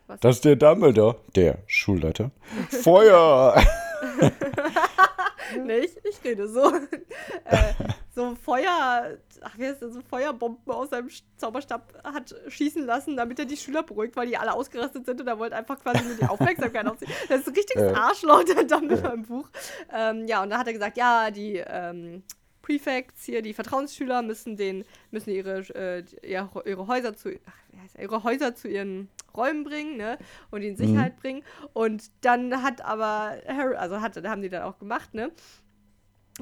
Was? Das ist der Dumbledore, der Schulleiter. Feuer! <laughs> <laughs> <laughs> nee, ich, rede so. <laughs> äh, so Feuer, ach, wie heißt das, so Feuerbomben aus seinem Zauberstab hat schießen lassen, damit er die Schüler beruhigt, weil die alle ausgerastet sind und er wollte einfach quasi nur die Aufmerksamkeit auf sie. <laughs> Das ist ein richtiges. Arschloch, der Dumbledore im Buch. Ähm, ja, und da hat er gesagt, ja, die ähm, Prefects hier, die Vertrauensschüler müssen den, müssen ihre, äh, ihre, Häuser zu, ach, ihre Häuser zu ihren Räumen bringen, ne? Und die in Sicherheit bringen. Und dann hat aber Harry, also hat, haben die dann auch gemacht, ne?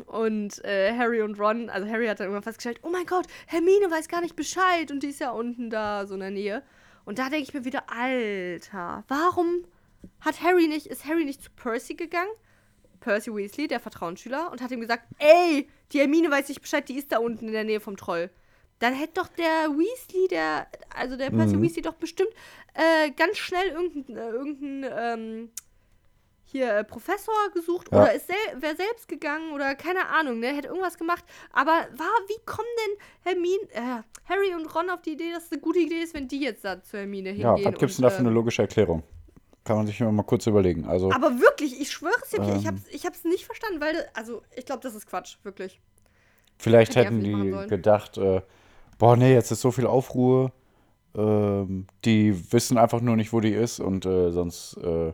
Und äh, Harry und Ron, also Harry hat dann irgendwann festgestellt, oh mein Gott, Hermine weiß gar nicht Bescheid und die ist ja unten da, so in der Nähe. Und da denke ich mir wieder, Alter, warum hat Harry nicht, ist Harry nicht zu Percy gegangen? Percy Weasley, der Vertrauensschüler, und hat ihm gesagt, ey, die Hermine weiß nicht Bescheid, die ist da unten in der Nähe vom Troll. Dann hätte doch der Weasley, der, also der Percy Mhm. Weasley doch bestimmt äh, ganz schnell irgendeinen, äh, irgendeinen, ähm, hier äh, Professor gesucht Ja. oder ist sel wäre selbst gegangen oder keine Ahnung, ne, hätte irgendwas gemacht. Aber war, wie kommen denn Hermine, äh, Harry und Ron auf die Idee, dass es eine gute Idee ist, wenn die jetzt da zu Hermine hingehen? Ja, was gibt's denn da für eine ähm, logische Erklärung? Kann man sich immer mal kurz überlegen. Also, Aber wirklich, ich schwöre es dir, ich Ähm. ich hab's nicht verstanden, weil, also, ich glaube, das ist Quatsch, wirklich. vielleicht hätte ich hätten die gedacht, äh, boah, nee, jetzt ist so viel Aufruhr. Ähm, die wissen einfach nur nicht, wo die ist und äh, sonst äh,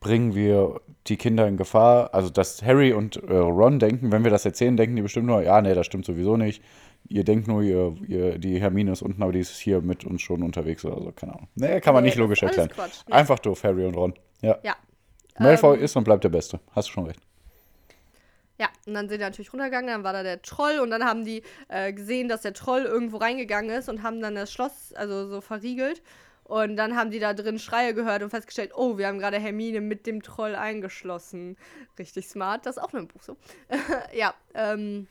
bringen wir die Kinder in Gefahr. Also, dass Harry und äh, Ron denken, wenn wir das erzählen, denken die bestimmt nur, ja, nee, das stimmt sowieso nicht. Ihr denkt nur, ihr, ihr, die Hermine ist unten, aber die ist hier mit uns schon unterwegs oder so, keine Ahnung. Nee, kann man Nee, nicht logisch erklären. Quatsch, nee. Einfach doof, Harry und Ron. Ja. Ja. Malfoy Ähm, ist und bleibt der Beste. Hast du schon recht. Ja, und dann sind die natürlich runtergegangen, dann war da der Troll und dann haben die äh, gesehen, dass der Troll irgendwo reingegangen ist und haben dann das Schloss, also so verriegelt. Und dann haben die da drin Schreie gehört und festgestellt, oh, wir haben gerade Hermine mit dem Troll eingeschlossen. Richtig smart, das ist auch nur im Buch so. <laughs> ja, ähm.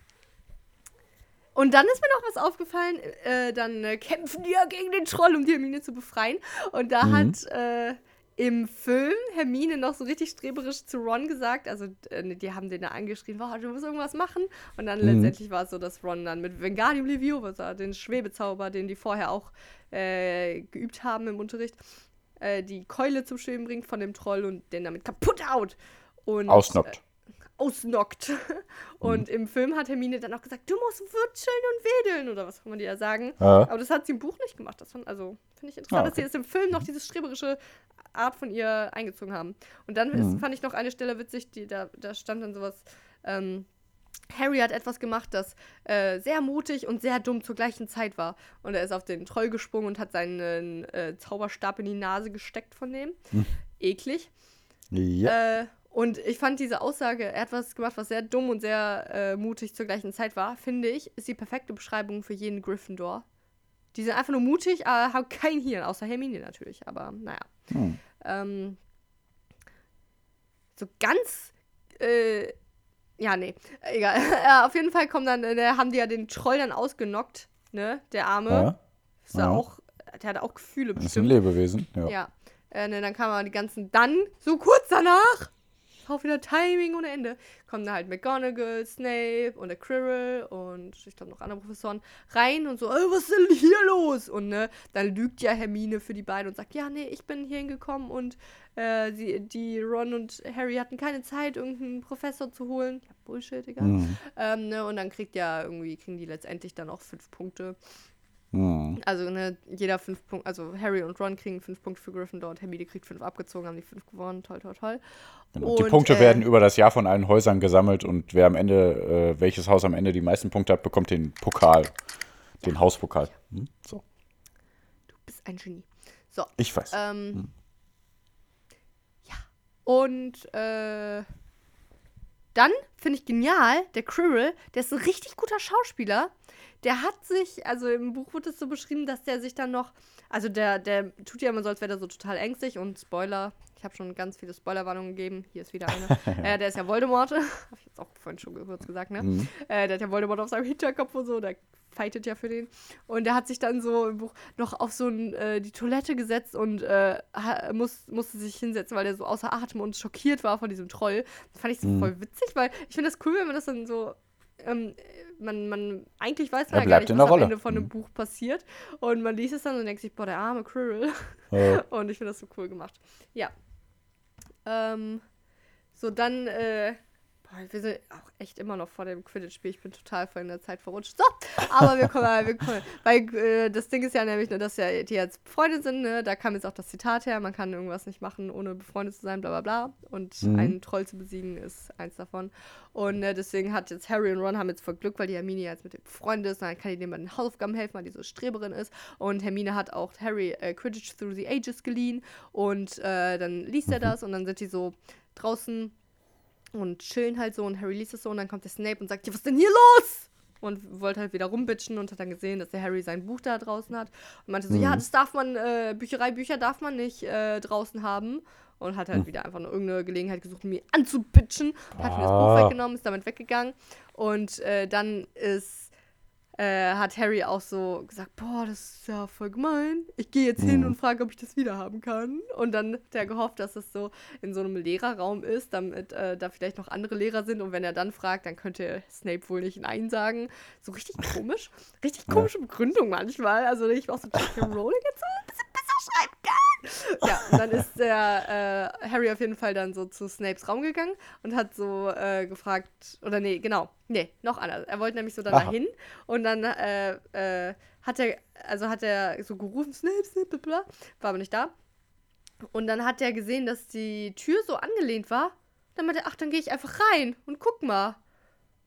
Und dann ist mir noch was aufgefallen, äh, dann äh, kämpfen die ja gegen den Troll, um die Hermine zu befreien. Und da Mhm. hat äh, im Film Hermine noch so richtig streberisch zu Ron gesagt, also äh, die haben den da angeschrien, wow, du musst irgendwas machen. Und dann Mhm. letztendlich war es so, dass Ron dann mit Wingardium Leviosa, den Schwebezauber, den die vorher auch äh, geübt haben im Unterricht, äh, die Keule zum Schweben bringt von dem Troll und den damit kaputt haut. Und, Ausnockt. Ausnockt. <laughs> Und im Film hat Hermine dann auch gesagt, du musst würzeln und wedeln oder was auch immer die da sagen. Ja. Aber das hat sie im Buch nicht gemacht. Das fand, also finde ich interessant, Ah, dass sie okay. jetzt im Film noch diese streberische Art von ihr eingezogen haben. Und dann ist, fand ich noch eine Stelle witzig, die, da, da stand dann sowas. Ähm, Harry hat etwas gemacht, das äh, sehr mutig und sehr dumm zur gleichen Zeit war. Und er ist auf den Troll gesprungen und hat seinen äh, Zauberstab in die Nase gesteckt von dem. Eklig. Ja. Äh, und ich fand diese Aussage, er hat was gemacht, was sehr dumm und sehr äh, mutig zur gleichen Zeit war, finde ich, ist die perfekte Beschreibung für jeden Gryffindor. Die sind einfach nur mutig, aber haben kein Hirn, außer Hermine natürlich. Aber naja. Hm. Ähm, so ganz, äh, ja, nee, egal. <laughs> ja, auf jeden Fall kommen dann, äh, haben die ja den Troll dann ausgenockt, ne, der Arme. ja. Ist Ja. auch, der hat auch Gefühle Das ist ein bestimmt. Lebewesen. Ja. Ja. Äh, ne, dann kamen die ganzen, dann, so kurz danach, auch wieder Timing ohne Ende, kommen da halt McGonagall, Snape und der Quirrell und ich glaube noch andere Professoren rein und so, äh, was ist denn hier los? Und ne, dann lügt ja Hermine für die beiden und sagt, ja, nee, ich bin hier hingekommen und äh, sie, die Ron und Harry hatten keine Zeit, irgendeinen Professor zu holen. Ja, Bullshit, egal. Mhm. Ähm, ne, und dann kriegt ja irgendwie, kriegen die letztendlich dann auch fünf Punkte. Mhm. Also, ne, jeder fünf Punkte, also Harry und Ron kriegen fünf Punkte für Gryffindor und Hermine kriegt fünf abgezogen, haben die fünf gewonnen. Toll, toll, toll. Genau. Die Und, Punkte äh, werden über das Jahr von allen Häusern gesammelt und wer am Ende, äh, welches Haus am Ende die meisten Punkte hat, bekommt den Pokal. Den Hauspokal. Hm? So. Du bist ein Genie. So, Ich weiß. ähm. Ja. Und, äh. Dann finde ich genial, der Quirrell, der ist ein richtig guter Schauspieler. Der hat sich, also im Buch wird es so beschrieben, dass der sich dann noch, also der, der tut ja immer so, als wäre der so total ängstlich und Spoiler, ich habe schon ganz viele Spoilerwarnungen gegeben, hier ist wieder eine. <laughs> äh, der ist ja Voldemort, <laughs> habe ich jetzt auch vorhin schon kurz gesagt, ne? Mhm. Äh, der hat ja Voldemort auf seinem Hinterkopf und so, der fightet ja für den. Und der hat sich dann so im Buch noch auf so ein, äh, die Toilette gesetzt und äh, muss, musste sich hinsetzen, weil der so außer Atem und schockiert war von diesem Troll. Das fand ich so Mhm. voll witzig, weil ich finde das cool, wenn man das dann so. Ähm, man, man, eigentlich weiß man Er ja gar nicht, was der am Rolle. Ende von einem Mhm. Buch passiert. Und man liest es dann und denkt sich, boah, der arme Quirrell. Äh, <laughs> Und ich finde das so cool gemacht. Ja. Ähm, so, dann, äh, Wir sind auch echt immer noch vor dem Quidditch-Spiel. Ich bin total vor in der Zeit verrutscht. So, aber wir kommen, wir kommen. Weil äh, das Ding ist ja nämlich, ne, dass ja die jetzt befreundet sind. Ne? Da kam jetzt auch das Zitat her: man kann irgendwas nicht machen, ohne befreundet zu sein, bla bla bla. Und mhm. einen Troll zu besiegen ist eins davon. Und äh, deswegen hat jetzt Harry und Ron haben jetzt voll Glück, weil die Hermine jetzt mit dem befreundet ist. Und dann kann die dem bei den Hausaufgaben helfen, weil die so Streberin ist. Und Hermine hat auch Harry äh, Quidditch Through the Ages geliehen. Und äh, dann liest er mhm. das und dann sind die so draußen und chillen halt so und Harry liest es so und dann kommt der Snape und sagt, ja, was ist denn hier los? Und wollte halt wieder rumbitchen und hat dann gesehen, dass der Harry sein Buch da draußen hat. Und meinte so, mhm. ja, das darf man, äh, Büchereibücher darf man nicht äh, draußen haben. Und hat halt mhm. wieder einfach nur irgendeine Gelegenheit gesucht, mir anzubitchen. Ah. Hat mir das Buch ah. weggenommen, ist damit weggegangen. Und äh, dann ist äh, hat Harry auch so gesagt, boah, das ist ja voll gemein. Ich gehe jetzt mhm. hin und frage, ob ich das wieder haben kann. Und dann hat er gehofft, dass es so in so einem Lehrerraum ist, damit äh, da vielleicht noch andere Lehrer sind. Und wenn er dann fragt, dann könnte Snape wohl nicht Nein sagen. So richtig komisch. Richtig komische Begründung manchmal. Also ich war auch so, Rowling jetzt so ein bisschen besser schreiben kann <laughs> ja, und dann ist der äh, Harry auf jeden Fall dann so zu Snapes Raum gegangen und hat so äh, gefragt, oder nee, genau, nee, noch anders. Er wollte nämlich so dann dahin und dann äh, äh, hat er, also hat er so gerufen, Snape, Snape, bla, war aber nicht da. Und dann hat er gesehen, dass die Tür so angelehnt war. Dann meinte er, ach, dann gehe ich einfach rein und guck mal.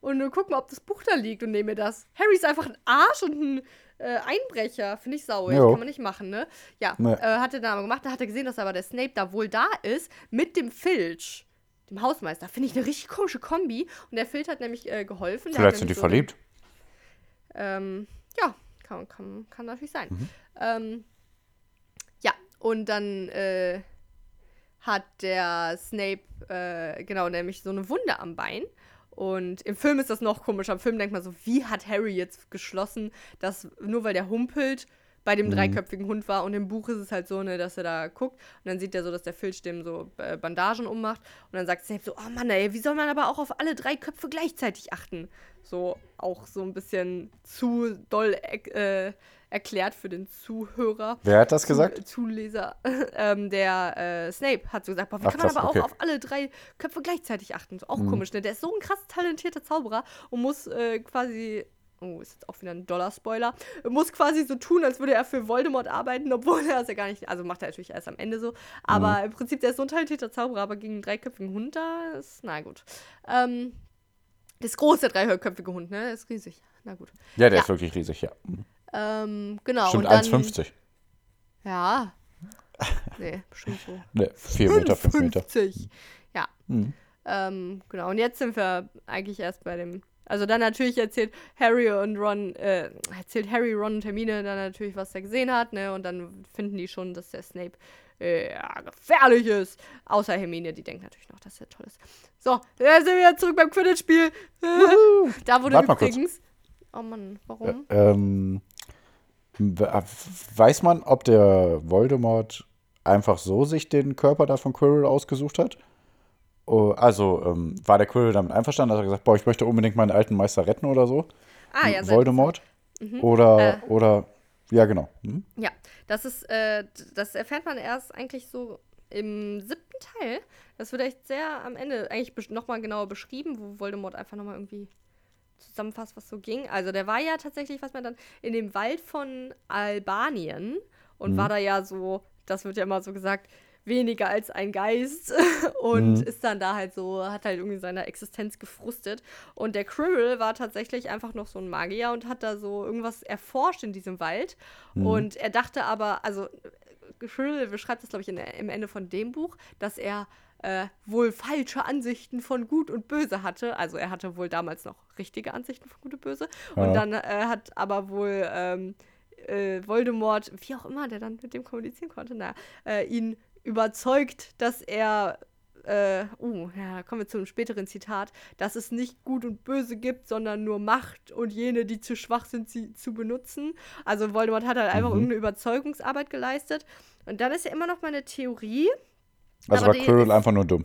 Und guck mal, ob das Buch da liegt und nehme mir das. Harry ist einfach ein Arsch und ein äh, Einbrecher. Finde ich sauer. Kann man nicht machen, ne? Ja, nee. äh, hat er dann aber gemacht. Da hat er gesehen, dass aber der Snape da wohl da ist mit dem Filch, dem Hausmeister. Finde ich eine richtig komische Kombi. Und der Filch hat nämlich äh, geholfen. Vielleicht sind die so verliebt. Ähm, ja, kann, kann, kann natürlich sein. Mhm. Ähm, ja, und dann äh, hat der Snape, äh, genau, nämlich so eine Wunde am Bein. Und im Film ist das noch komischer. Im Film denkt man so, wie hat Harry jetzt geschlossen, dass nur weil der humpelt bei dem mhm. dreiköpfigen Hund war und im Buch ist es halt so, ne, dass er da guckt und dann sieht er so, dass der Filch dem so äh, Bandagen ummacht und dann sagt Snape so, oh Mann, ey, wie soll man aber auch auf alle drei Köpfe gleichzeitig achten? So auch so ein bisschen zu doll äh, erklärt für den Zuhörer. Wer hat das gesagt? Zuleser. <laughs> ähm, der äh, Snape hat so gesagt, boah, wie Ach, kann man krass, aber okay. auch auf alle drei Köpfe gleichzeitig achten? So, auch mhm. komisch, ne? Der ist so ein krass talentierter Zauberer und muss äh, quasi oh, ist jetzt auch wieder ein Dollar-Spoiler, muss quasi so tun, als würde er für Voldemort arbeiten, obwohl er es ja gar nicht, also macht er natürlich erst am Ende so, aber mhm. im Prinzip, der ist so ein talentierter Zauberer, aber gegen einen dreiköpfigen Hund da ist, na gut. Ähm, das große dreiköpfige Hund, ne, ist riesig, na gut. Ja, der ja. ist wirklich riesig, ja. Mhm. Ähm, genau. Stimmt 1,50. Ja. <laughs> Nee, bestimmt so. Nee, 4 Meter, 5 Meter. Ja. Mhm. Ähm, genau. Und jetzt sind wir eigentlich erst bei dem. Also dann natürlich erzählt Harry und Ron, äh, erzählt Harry, Ron und Hermine dann natürlich, was er gesehen hat, ne? Und dann finden die schon, dass der Snape äh, ja, gefährlich ist. Außer Hermine, die denkt natürlich noch, dass er toll ist. So, jetzt sind wir wieder zurück beim Quidditch-Spiel. <laughs> da wurde Warte übrigens. Oh Mann, warum? Äh, ähm, Weiß man, ob der Voldemort einfach so sich den Körper da von Quirrell ausgesucht hat? Oh, also ähm, war der Quirrell damit einverstanden? Hat er gesagt, boah, ich möchte unbedingt meinen alten Meister retten oder so? Ah, ja. Voldemort? Mhm. Oder, äh. oder, ja, genau. Mhm. Ja, das ist, äh, das erfährt man erst eigentlich so im siebten Teil. Das wird echt sehr am Ende eigentlich nochmal genauer beschrieben, wo Voldemort einfach nochmal irgendwie zusammenfasst, was so ging. Also der war ja tatsächlich, was man dann in dem Wald von Albanien und mhm. war da ja so, das wird ja immer so gesagt, weniger als ein Geist <laughs> und mhm. ist dann da halt so, hat halt irgendwie seine Existenz gefrustet. Und der Quirrell war tatsächlich einfach noch so ein Magier und hat da so irgendwas erforscht in diesem Wald. Mhm. Und er dachte aber, also Quirrell beschreibt das, glaube ich, in, im Ende von dem Buch, dass er äh, wohl falsche Ansichten von Gut und Böse hatte. Also er hatte wohl damals noch richtige Ansichten von Gut und Böse. Ja. Und dann äh, hat aber wohl ähm, äh, Voldemort, wie auch immer der dann mit dem kommunizieren konnte, naja, äh, ihn überzeugt, dass er äh, uh, ja, kommen wir zu einem späteren Zitat, dass es nicht Gut und Böse gibt, sondern nur Macht und jene, die zu schwach sind, sie zu benutzen. Also Voldemort hat halt einfach mhm. irgendeine Überzeugungsarbeit geleistet. Und dann ist ja immer noch meine Theorie, also war Quirrell einfach nur dumm.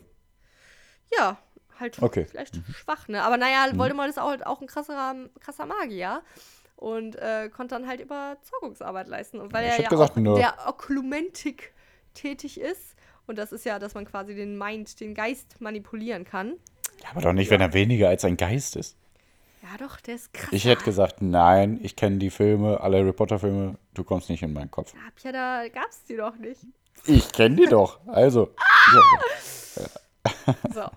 Ja, halt okay. vielleicht mhm. schwach, ne? Aber naja, mhm. Voldemort ist auch, auch ein krasser, krasser Magier und äh, konnte dann halt Überzeugungsarbeit leisten. Und weil ich er ja gesagt, der Oklumentik tätig ist, und das ist ja, dass man quasi den Mind, den Geist manipulieren kann. Ja, aber doch nicht, wenn er weniger als ein Geist ist. Ja, doch, der ist krass. Ich hätte gesagt, nein, ich kenne die Filme, alle Harry Potter-Filme, du kommst nicht in meinen Kopf. Hab ja, da gab's die doch nicht. Ich kenne die doch. Also. <laughs> Ja. So.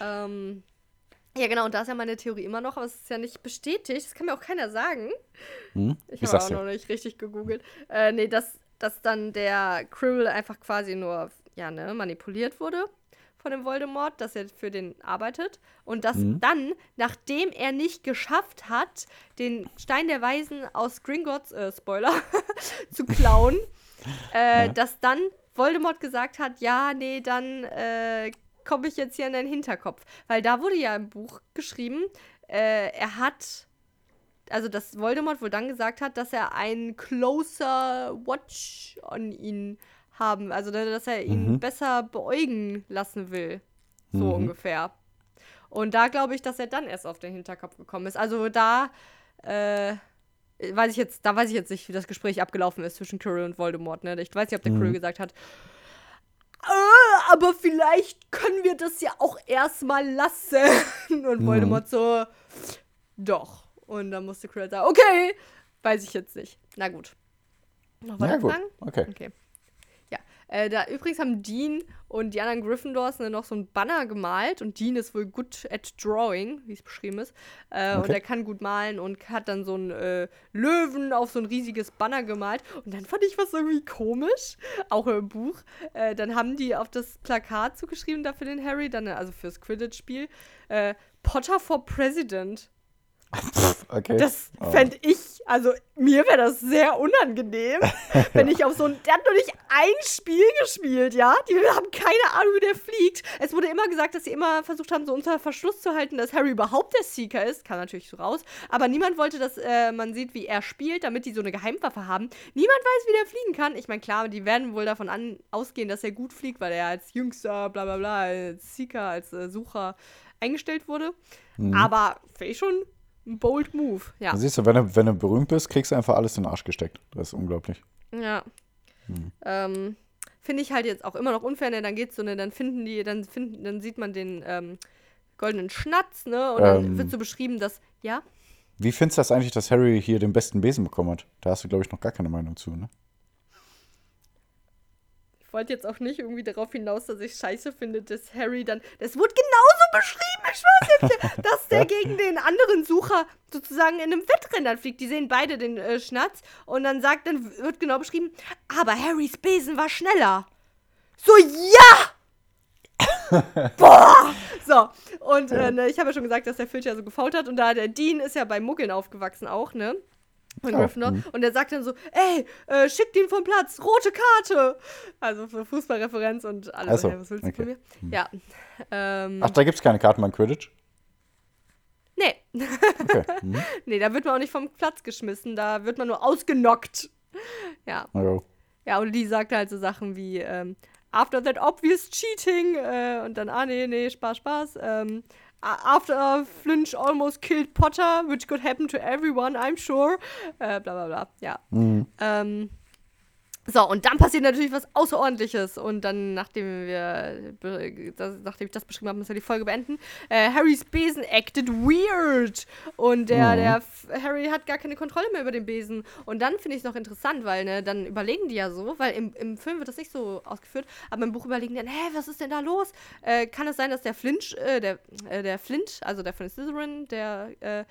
ähm, ja, genau, und da ist ja meine Theorie immer noch, aber es ist ja nicht bestätigt. Das kann mir auch keiner sagen. Hm? Ich habe auch noch nicht richtig gegoogelt. Äh, nee, dass, dass dann der Quirrell einfach quasi nur, ja, ne, manipuliert wurde von dem Voldemort, dass er für den arbeitet. Und dass Mhm. dann, nachdem er nicht geschafft hat, den Stein der Weisen aus Gringotts, äh, Spoiler, <laughs> zu klauen, äh, Ja. dass dann Voldemort gesagt hat, ja, nee, dann äh, komme ich jetzt hier in deinen Hinterkopf. Weil da wurde ja im Buch geschrieben, äh, er hat also dass Voldemort wohl dann gesagt hat, dass er einen closer Watch on ihn haben, also da- dass er ihn Mhm. besser beäugen lassen will, so Mhm. ungefähr. Und da glaube ich, dass er dann erst auf den Hinterkopf gekommen ist. Also da äh, weiß ich jetzt, da weiß ich jetzt nicht, wie das Gespräch abgelaufen ist zwischen Quirrell und Voldemort. Ne? Ich weiß nicht, ob der Mhm. Quirrell gesagt hat, "Äh, aber vielleicht können wir das ja auch erstmal lassen. <laughs> Und Mhm. Voldemort so, doch. Und dann musste Quirrell sagen, okay, weiß ich jetzt nicht. Na gut. Noch weiter gut. fragen? Okay. Okay. Ja, äh, da übrigens haben Dean und die anderen Gryffindors ne, noch so ein Banner gemalt und Dean ist wohl good at drawing, wie es beschrieben ist. Äh, Und Okay. er kann gut malen und hat dann so einen äh, Löwen auf so ein riesiges Banner gemalt. Und dann fand ich was irgendwie komisch, auch im Buch. Äh, dann haben die auf das Plakat zugeschrieben da für den Harry, dann also fürs Quidditch-Spiel, äh, Potter for President. Okay. Das Oh. fände ich, also mir wäre das sehr unangenehm, <laughs> wenn ich auf so ein. Der hat nur nicht ein Spiel gespielt, ja? Die haben keine Ahnung, wie der fliegt. Es wurde immer gesagt, dass sie immer versucht haben, so unter Verschluss zu halten, dass Harry überhaupt der Seeker ist. Kam natürlich so raus. Aber niemand wollte, dass äh, man sieht, wie er spielt, damit die so eine Geheimwaffe haben. Niemand weiß, wie der fliegen kann. Ich meine, klar, die werden wohl davon an, ausgehen, dass er gut fliegt, weil er als jüngster, bla bla bla, als Seeker, als äh, Sucher eingestellt wurde. Mhm. Aber wäre schon ein bold Move, ja. Da siehst du, wenn du, wenn du berühmt bist, kriegst du einfach alles in den Arsch gesteckt. Das ist unglaublich. Ja. Hm. Ähm, Finde ich halt jetzt auch immer noch unfair, ne? Dann geht's so, ne, dann finden die, dann finden, dann sieht man den ähm, goldenen Schnatz, ne? Und dann Ähm. wird so beschrieben, dass, ja, Wie findest du das eigentlich, dass Harry hier den besten Besen bekommen hat? Da hast du, glaube ich, noch gar keine Meinung zu, ne? ich wollte jetzt auch nicht irgendwie darauf hinaus, dass ich scheiße finde, dass Harry dann. Das wurde genauso beschrieben, ich weiß nicht, dass der gegen den anderen Sucher sozusagen in einem Wettrennen fliegt. Die sehen beide den äh, Schnatz und dann sagt, dann wird genau beschrieben, aber Harrys Besen war schneller. So, ja! <laughs> Boah! So, und äh, ne, ich habe ja schon gesagt, dass der Filch ja so gefault hat. Und da der Dean ist ja bei Muggeln aufgewachsen auch, ne? Von Oh, Gryffindor. Und der sagt dann so, ey, äh, schickt ihn vom Platz, rote Karte. Also für Fußballreferenz und alles. Ach so, Hey, was willst du okay. von mir? Ja. Ähm, Ach, da gibt es keine Karten beim Quidditch? nee. Okay. Mhm. <laughs> nee, da wird man auch nicht vom Platz geschmissen, da wird man nur ausgenockt. Ja. Jo. Ja, und die sagt halt so Sachen wie, ähm, after that obvious cheating, äh, und dann, ah, nee, nee, Spaß, Spaß, ähm, after Flinch almost killed Potter, which could happen to everyone, I'm sure, äh, bla, bla, bla, ja. Mhm. Ähm, so, und dann passiert natürlich was Außerordentliches. Und dann, nachdem wir, das, nachdem ich das beschrieben habe, müssen wir die Folge beenden. Äh, Harrys Besen acted weird. Und der, Mhm. der Harry hat gar keine Kontrolle mehr über den Besen. Und dann finde ich es noch interessant, weil, ne, dann überlegen die ja so, weil im, im Film wird das nicht so ausgeführt, aber im Buch überlegen die dann, hä, was ist denn da los? Äh, kann es sein, dass der Flinch, äh, der, äh, der Flint, also der von Slytherin, der, äh,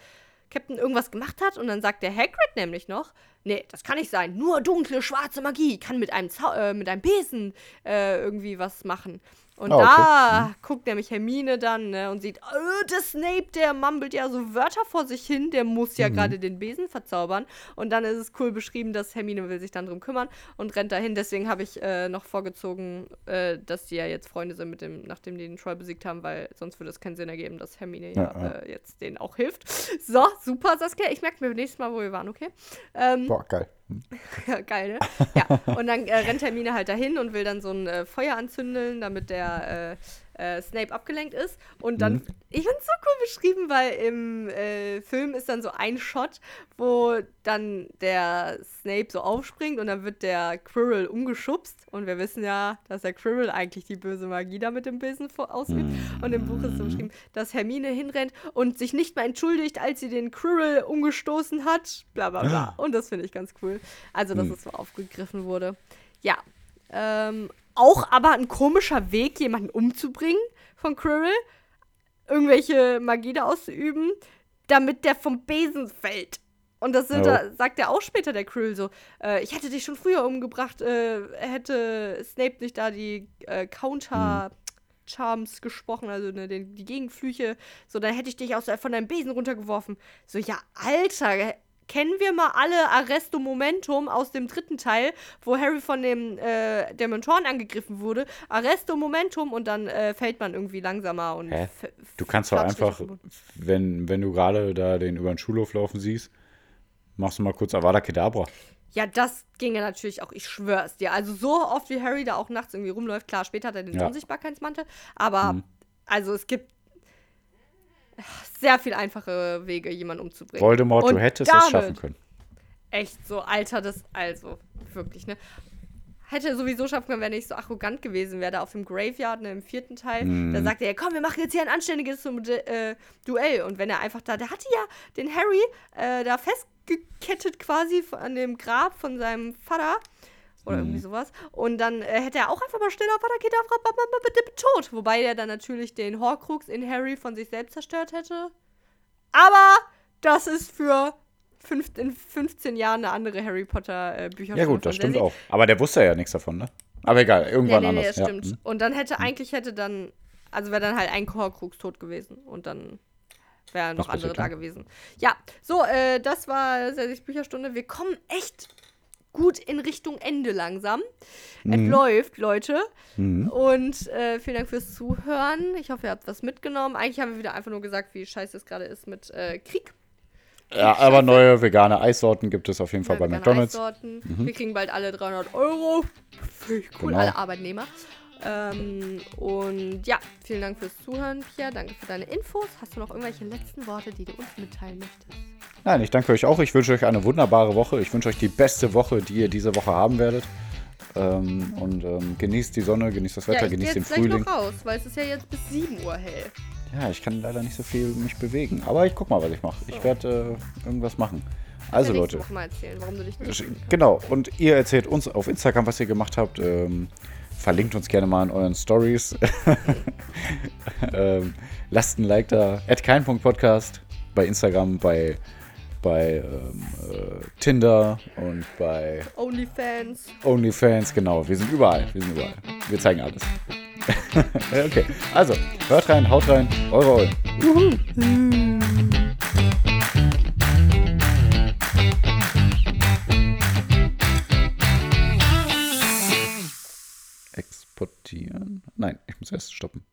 Captain irgendwas gemacht hat und dann sagt der Hagrid nämlich noch, nee, das kann nicht sein. Nur dunkle, schwarze Magie kann mit einem, Zau äh, mit einem Besen äh, irgendwie was machen. Und Ah, okay. da guckt nämlich Hermine dann ne, und sieht, äh, der Snape, der mumbelt ja so Wörter vor sich hin, der muss ja gerade den Besen verzaubern. Und dann ist es cool beschrieben, dass Hermine will sich dann drum kümmern und rennt dahin. Deswegen habe ich äh, noch vorgezogen, äh, dass die ja jetzt Freunde sind mit dem, nachdem die den Troll besiegt haben, weil sonst würde es keinen Sinn ergeben, dass Hermine Ja, ja. Äh, jetzt denen auch hilft. So, super, Saskia. Ich merke mir nächstes Mal, wo wir waren, okay? Ähm, Boah, geil. <laughs> ja, geil, ne? <laughs> Ja, und dann äh, rennt Hermine halt dahin und will dann so ein äh, Feuer anzündeln, damit der, äh, Snape abgelenkt ist. Und dann, mhm. ich finde es so cool beschrieben, weil im äh, Film ist dann so ein Shot, wo dann der Snape so aufspringt und dann wird der Quirrell umgeschubst. Und wir wissen ja, dass der Quirrell eigentlich die böse Magie da mit dem Besen ausübt. Mhm. Und im Buch ist so beschrieben, dass Hermine hinrennt und sich nicht mehr entschuldigt, als sie den Quirrell umgestoßen hat. Bla bla bla. Und das finde ich ganz cool. Also, dass mhm. es so aufgegriffen wurde. Ja. Ähm, auch aber ein komischer Weg, jemanden umzubringen von Quirrell, irgendwelche Magie da auszuüben, damit der vom Besen fällt. Und das sind, da, sagt er auch später, der Krill, so, äh, ich hätte dich schon früher umgebracht, äh, hätte Snape nicht da die äh, Counter-Charms gesprochen, also ne, die, die Gegenflüche, so, dann hätte ich dich aus, von deinem Besen runtergeworfen. So, ja, Alter, kennen wir mal alle Arresto Momentum aus dem dritten Teil, wo Harry von dem äh, Dementoren angegriffen wurde. Arresto Momentum und dann äh, fällt man irgendwie langsamer und. Hä? Du kannst doch einfach, wenn, wenn du gerade da den über den Schulhof laufen siehst, machst du mal kurz Avada Kedavra. Ja, das ginge natürlich auch, ich schwör's dir. Also so oft wie Harry da auch nachts irgendwie rumläuft, klar, später hat er den ja. Unsichtbarkeitsmantel, aber hm. also es gibt sehr viel einfache Wege, jemanden umzubringen. Voldemort, Und du hättest es schaffen können. Echt so, Alter, das, also, wirklich, ne? Hätte sowieso schaffen können, wenn ich so arrogant gewesen wäre, da auf dem Graveyard, ne, im vierten Teil. Mm. Da sagte er, komm, wir machen jetzt hier ein anständiges äh, Duell. Und wenn er einfach da, der hatte ja den Harry äh, da festgekettet quasi an dem Grab von seinem Vater. Oder irgendwie mhm. sowas. Und dann äh, hätte er auch einfach mal schnell auf Kedavra tot. Wobei er dann natürlich den Horcrux in Harry von sich selbst zerstört hätte. Aber das ist für fünf, in 15 Jahren eine andere Harry Potter äh, Bücher. Ja gut, das stimmt auch. Aber der wusste ja nichts davon, ne? Aber egal, irgendwann nee, nee, anders. Nee, das stimmt. Ja. Und dann hätte, eigentlich hätte dann, also wäre dann halt ein Horcrux tot gewesen. Und dann wären noch andere da gewesen. Ja, so, äh, das war 60 Bücherstunde. Wir kommen echt gut in Richtung Ende langsam. Mhm. Es läuft, Leute. Mhm. Und äh, vielen Dank fürs Zuhören. Ich hoffe, ihr habt was mitgenommen. Eigentlich haben wir wieder einfach nur gesagt, wie scheiße es gerade ist mit äh, Krieg. Ja, aber neue vegane Eissorten gibt es auf jeden Fall bei McDonalds. Mhm. Wir kriegen bald alle 300 Euro. Cool, genau. alle Arbeitnehmer. Ähm, und ja, vielen Dank fürs Zuhören, Pia. Danke für deine Infos. Hast du noch irgendwelche letzten Worte, die du uns mitteilen möchtest? Nein, ich danke euch auch. Ich wünsche euch eine wunderbare Woche. Ich wünsche euch die beste Woche, die ihr diese Woche haben werdet. Ähm, und ähm, genießt die Sonne, genießt das Wetter, ja, genießt den Frühling. Ich noch raus, weil es ist ja jetzt bis 7 Uhr hell. Ja, ich kann leider nicht so viel mich bewegen. Aber ich guck mal, was ich mache. Ich werde äh, irgendwas machen. Also Leute. Mal erzählen, warum du dich nicht genau. Und ihr erzählt uns auf Instagram, was ihr gemacht habt. Ähm, verlinkt uns gerne mal in euren Stories. <laughs> ähm, lasst ein Like da. At kein.podcast bei Instagram, bei, bei ähm, äh, Tinder und bei OnlyFans. OnlyFans, genau. Wir sind überall. Wir sind überall. Wir zeigen alles. <laughs> okay, also, hört rein, haut rein, eure Eulen. Juhu. Exportieren. Nein, ich muss erst stoppen.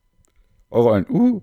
Eure Eulen. Uh.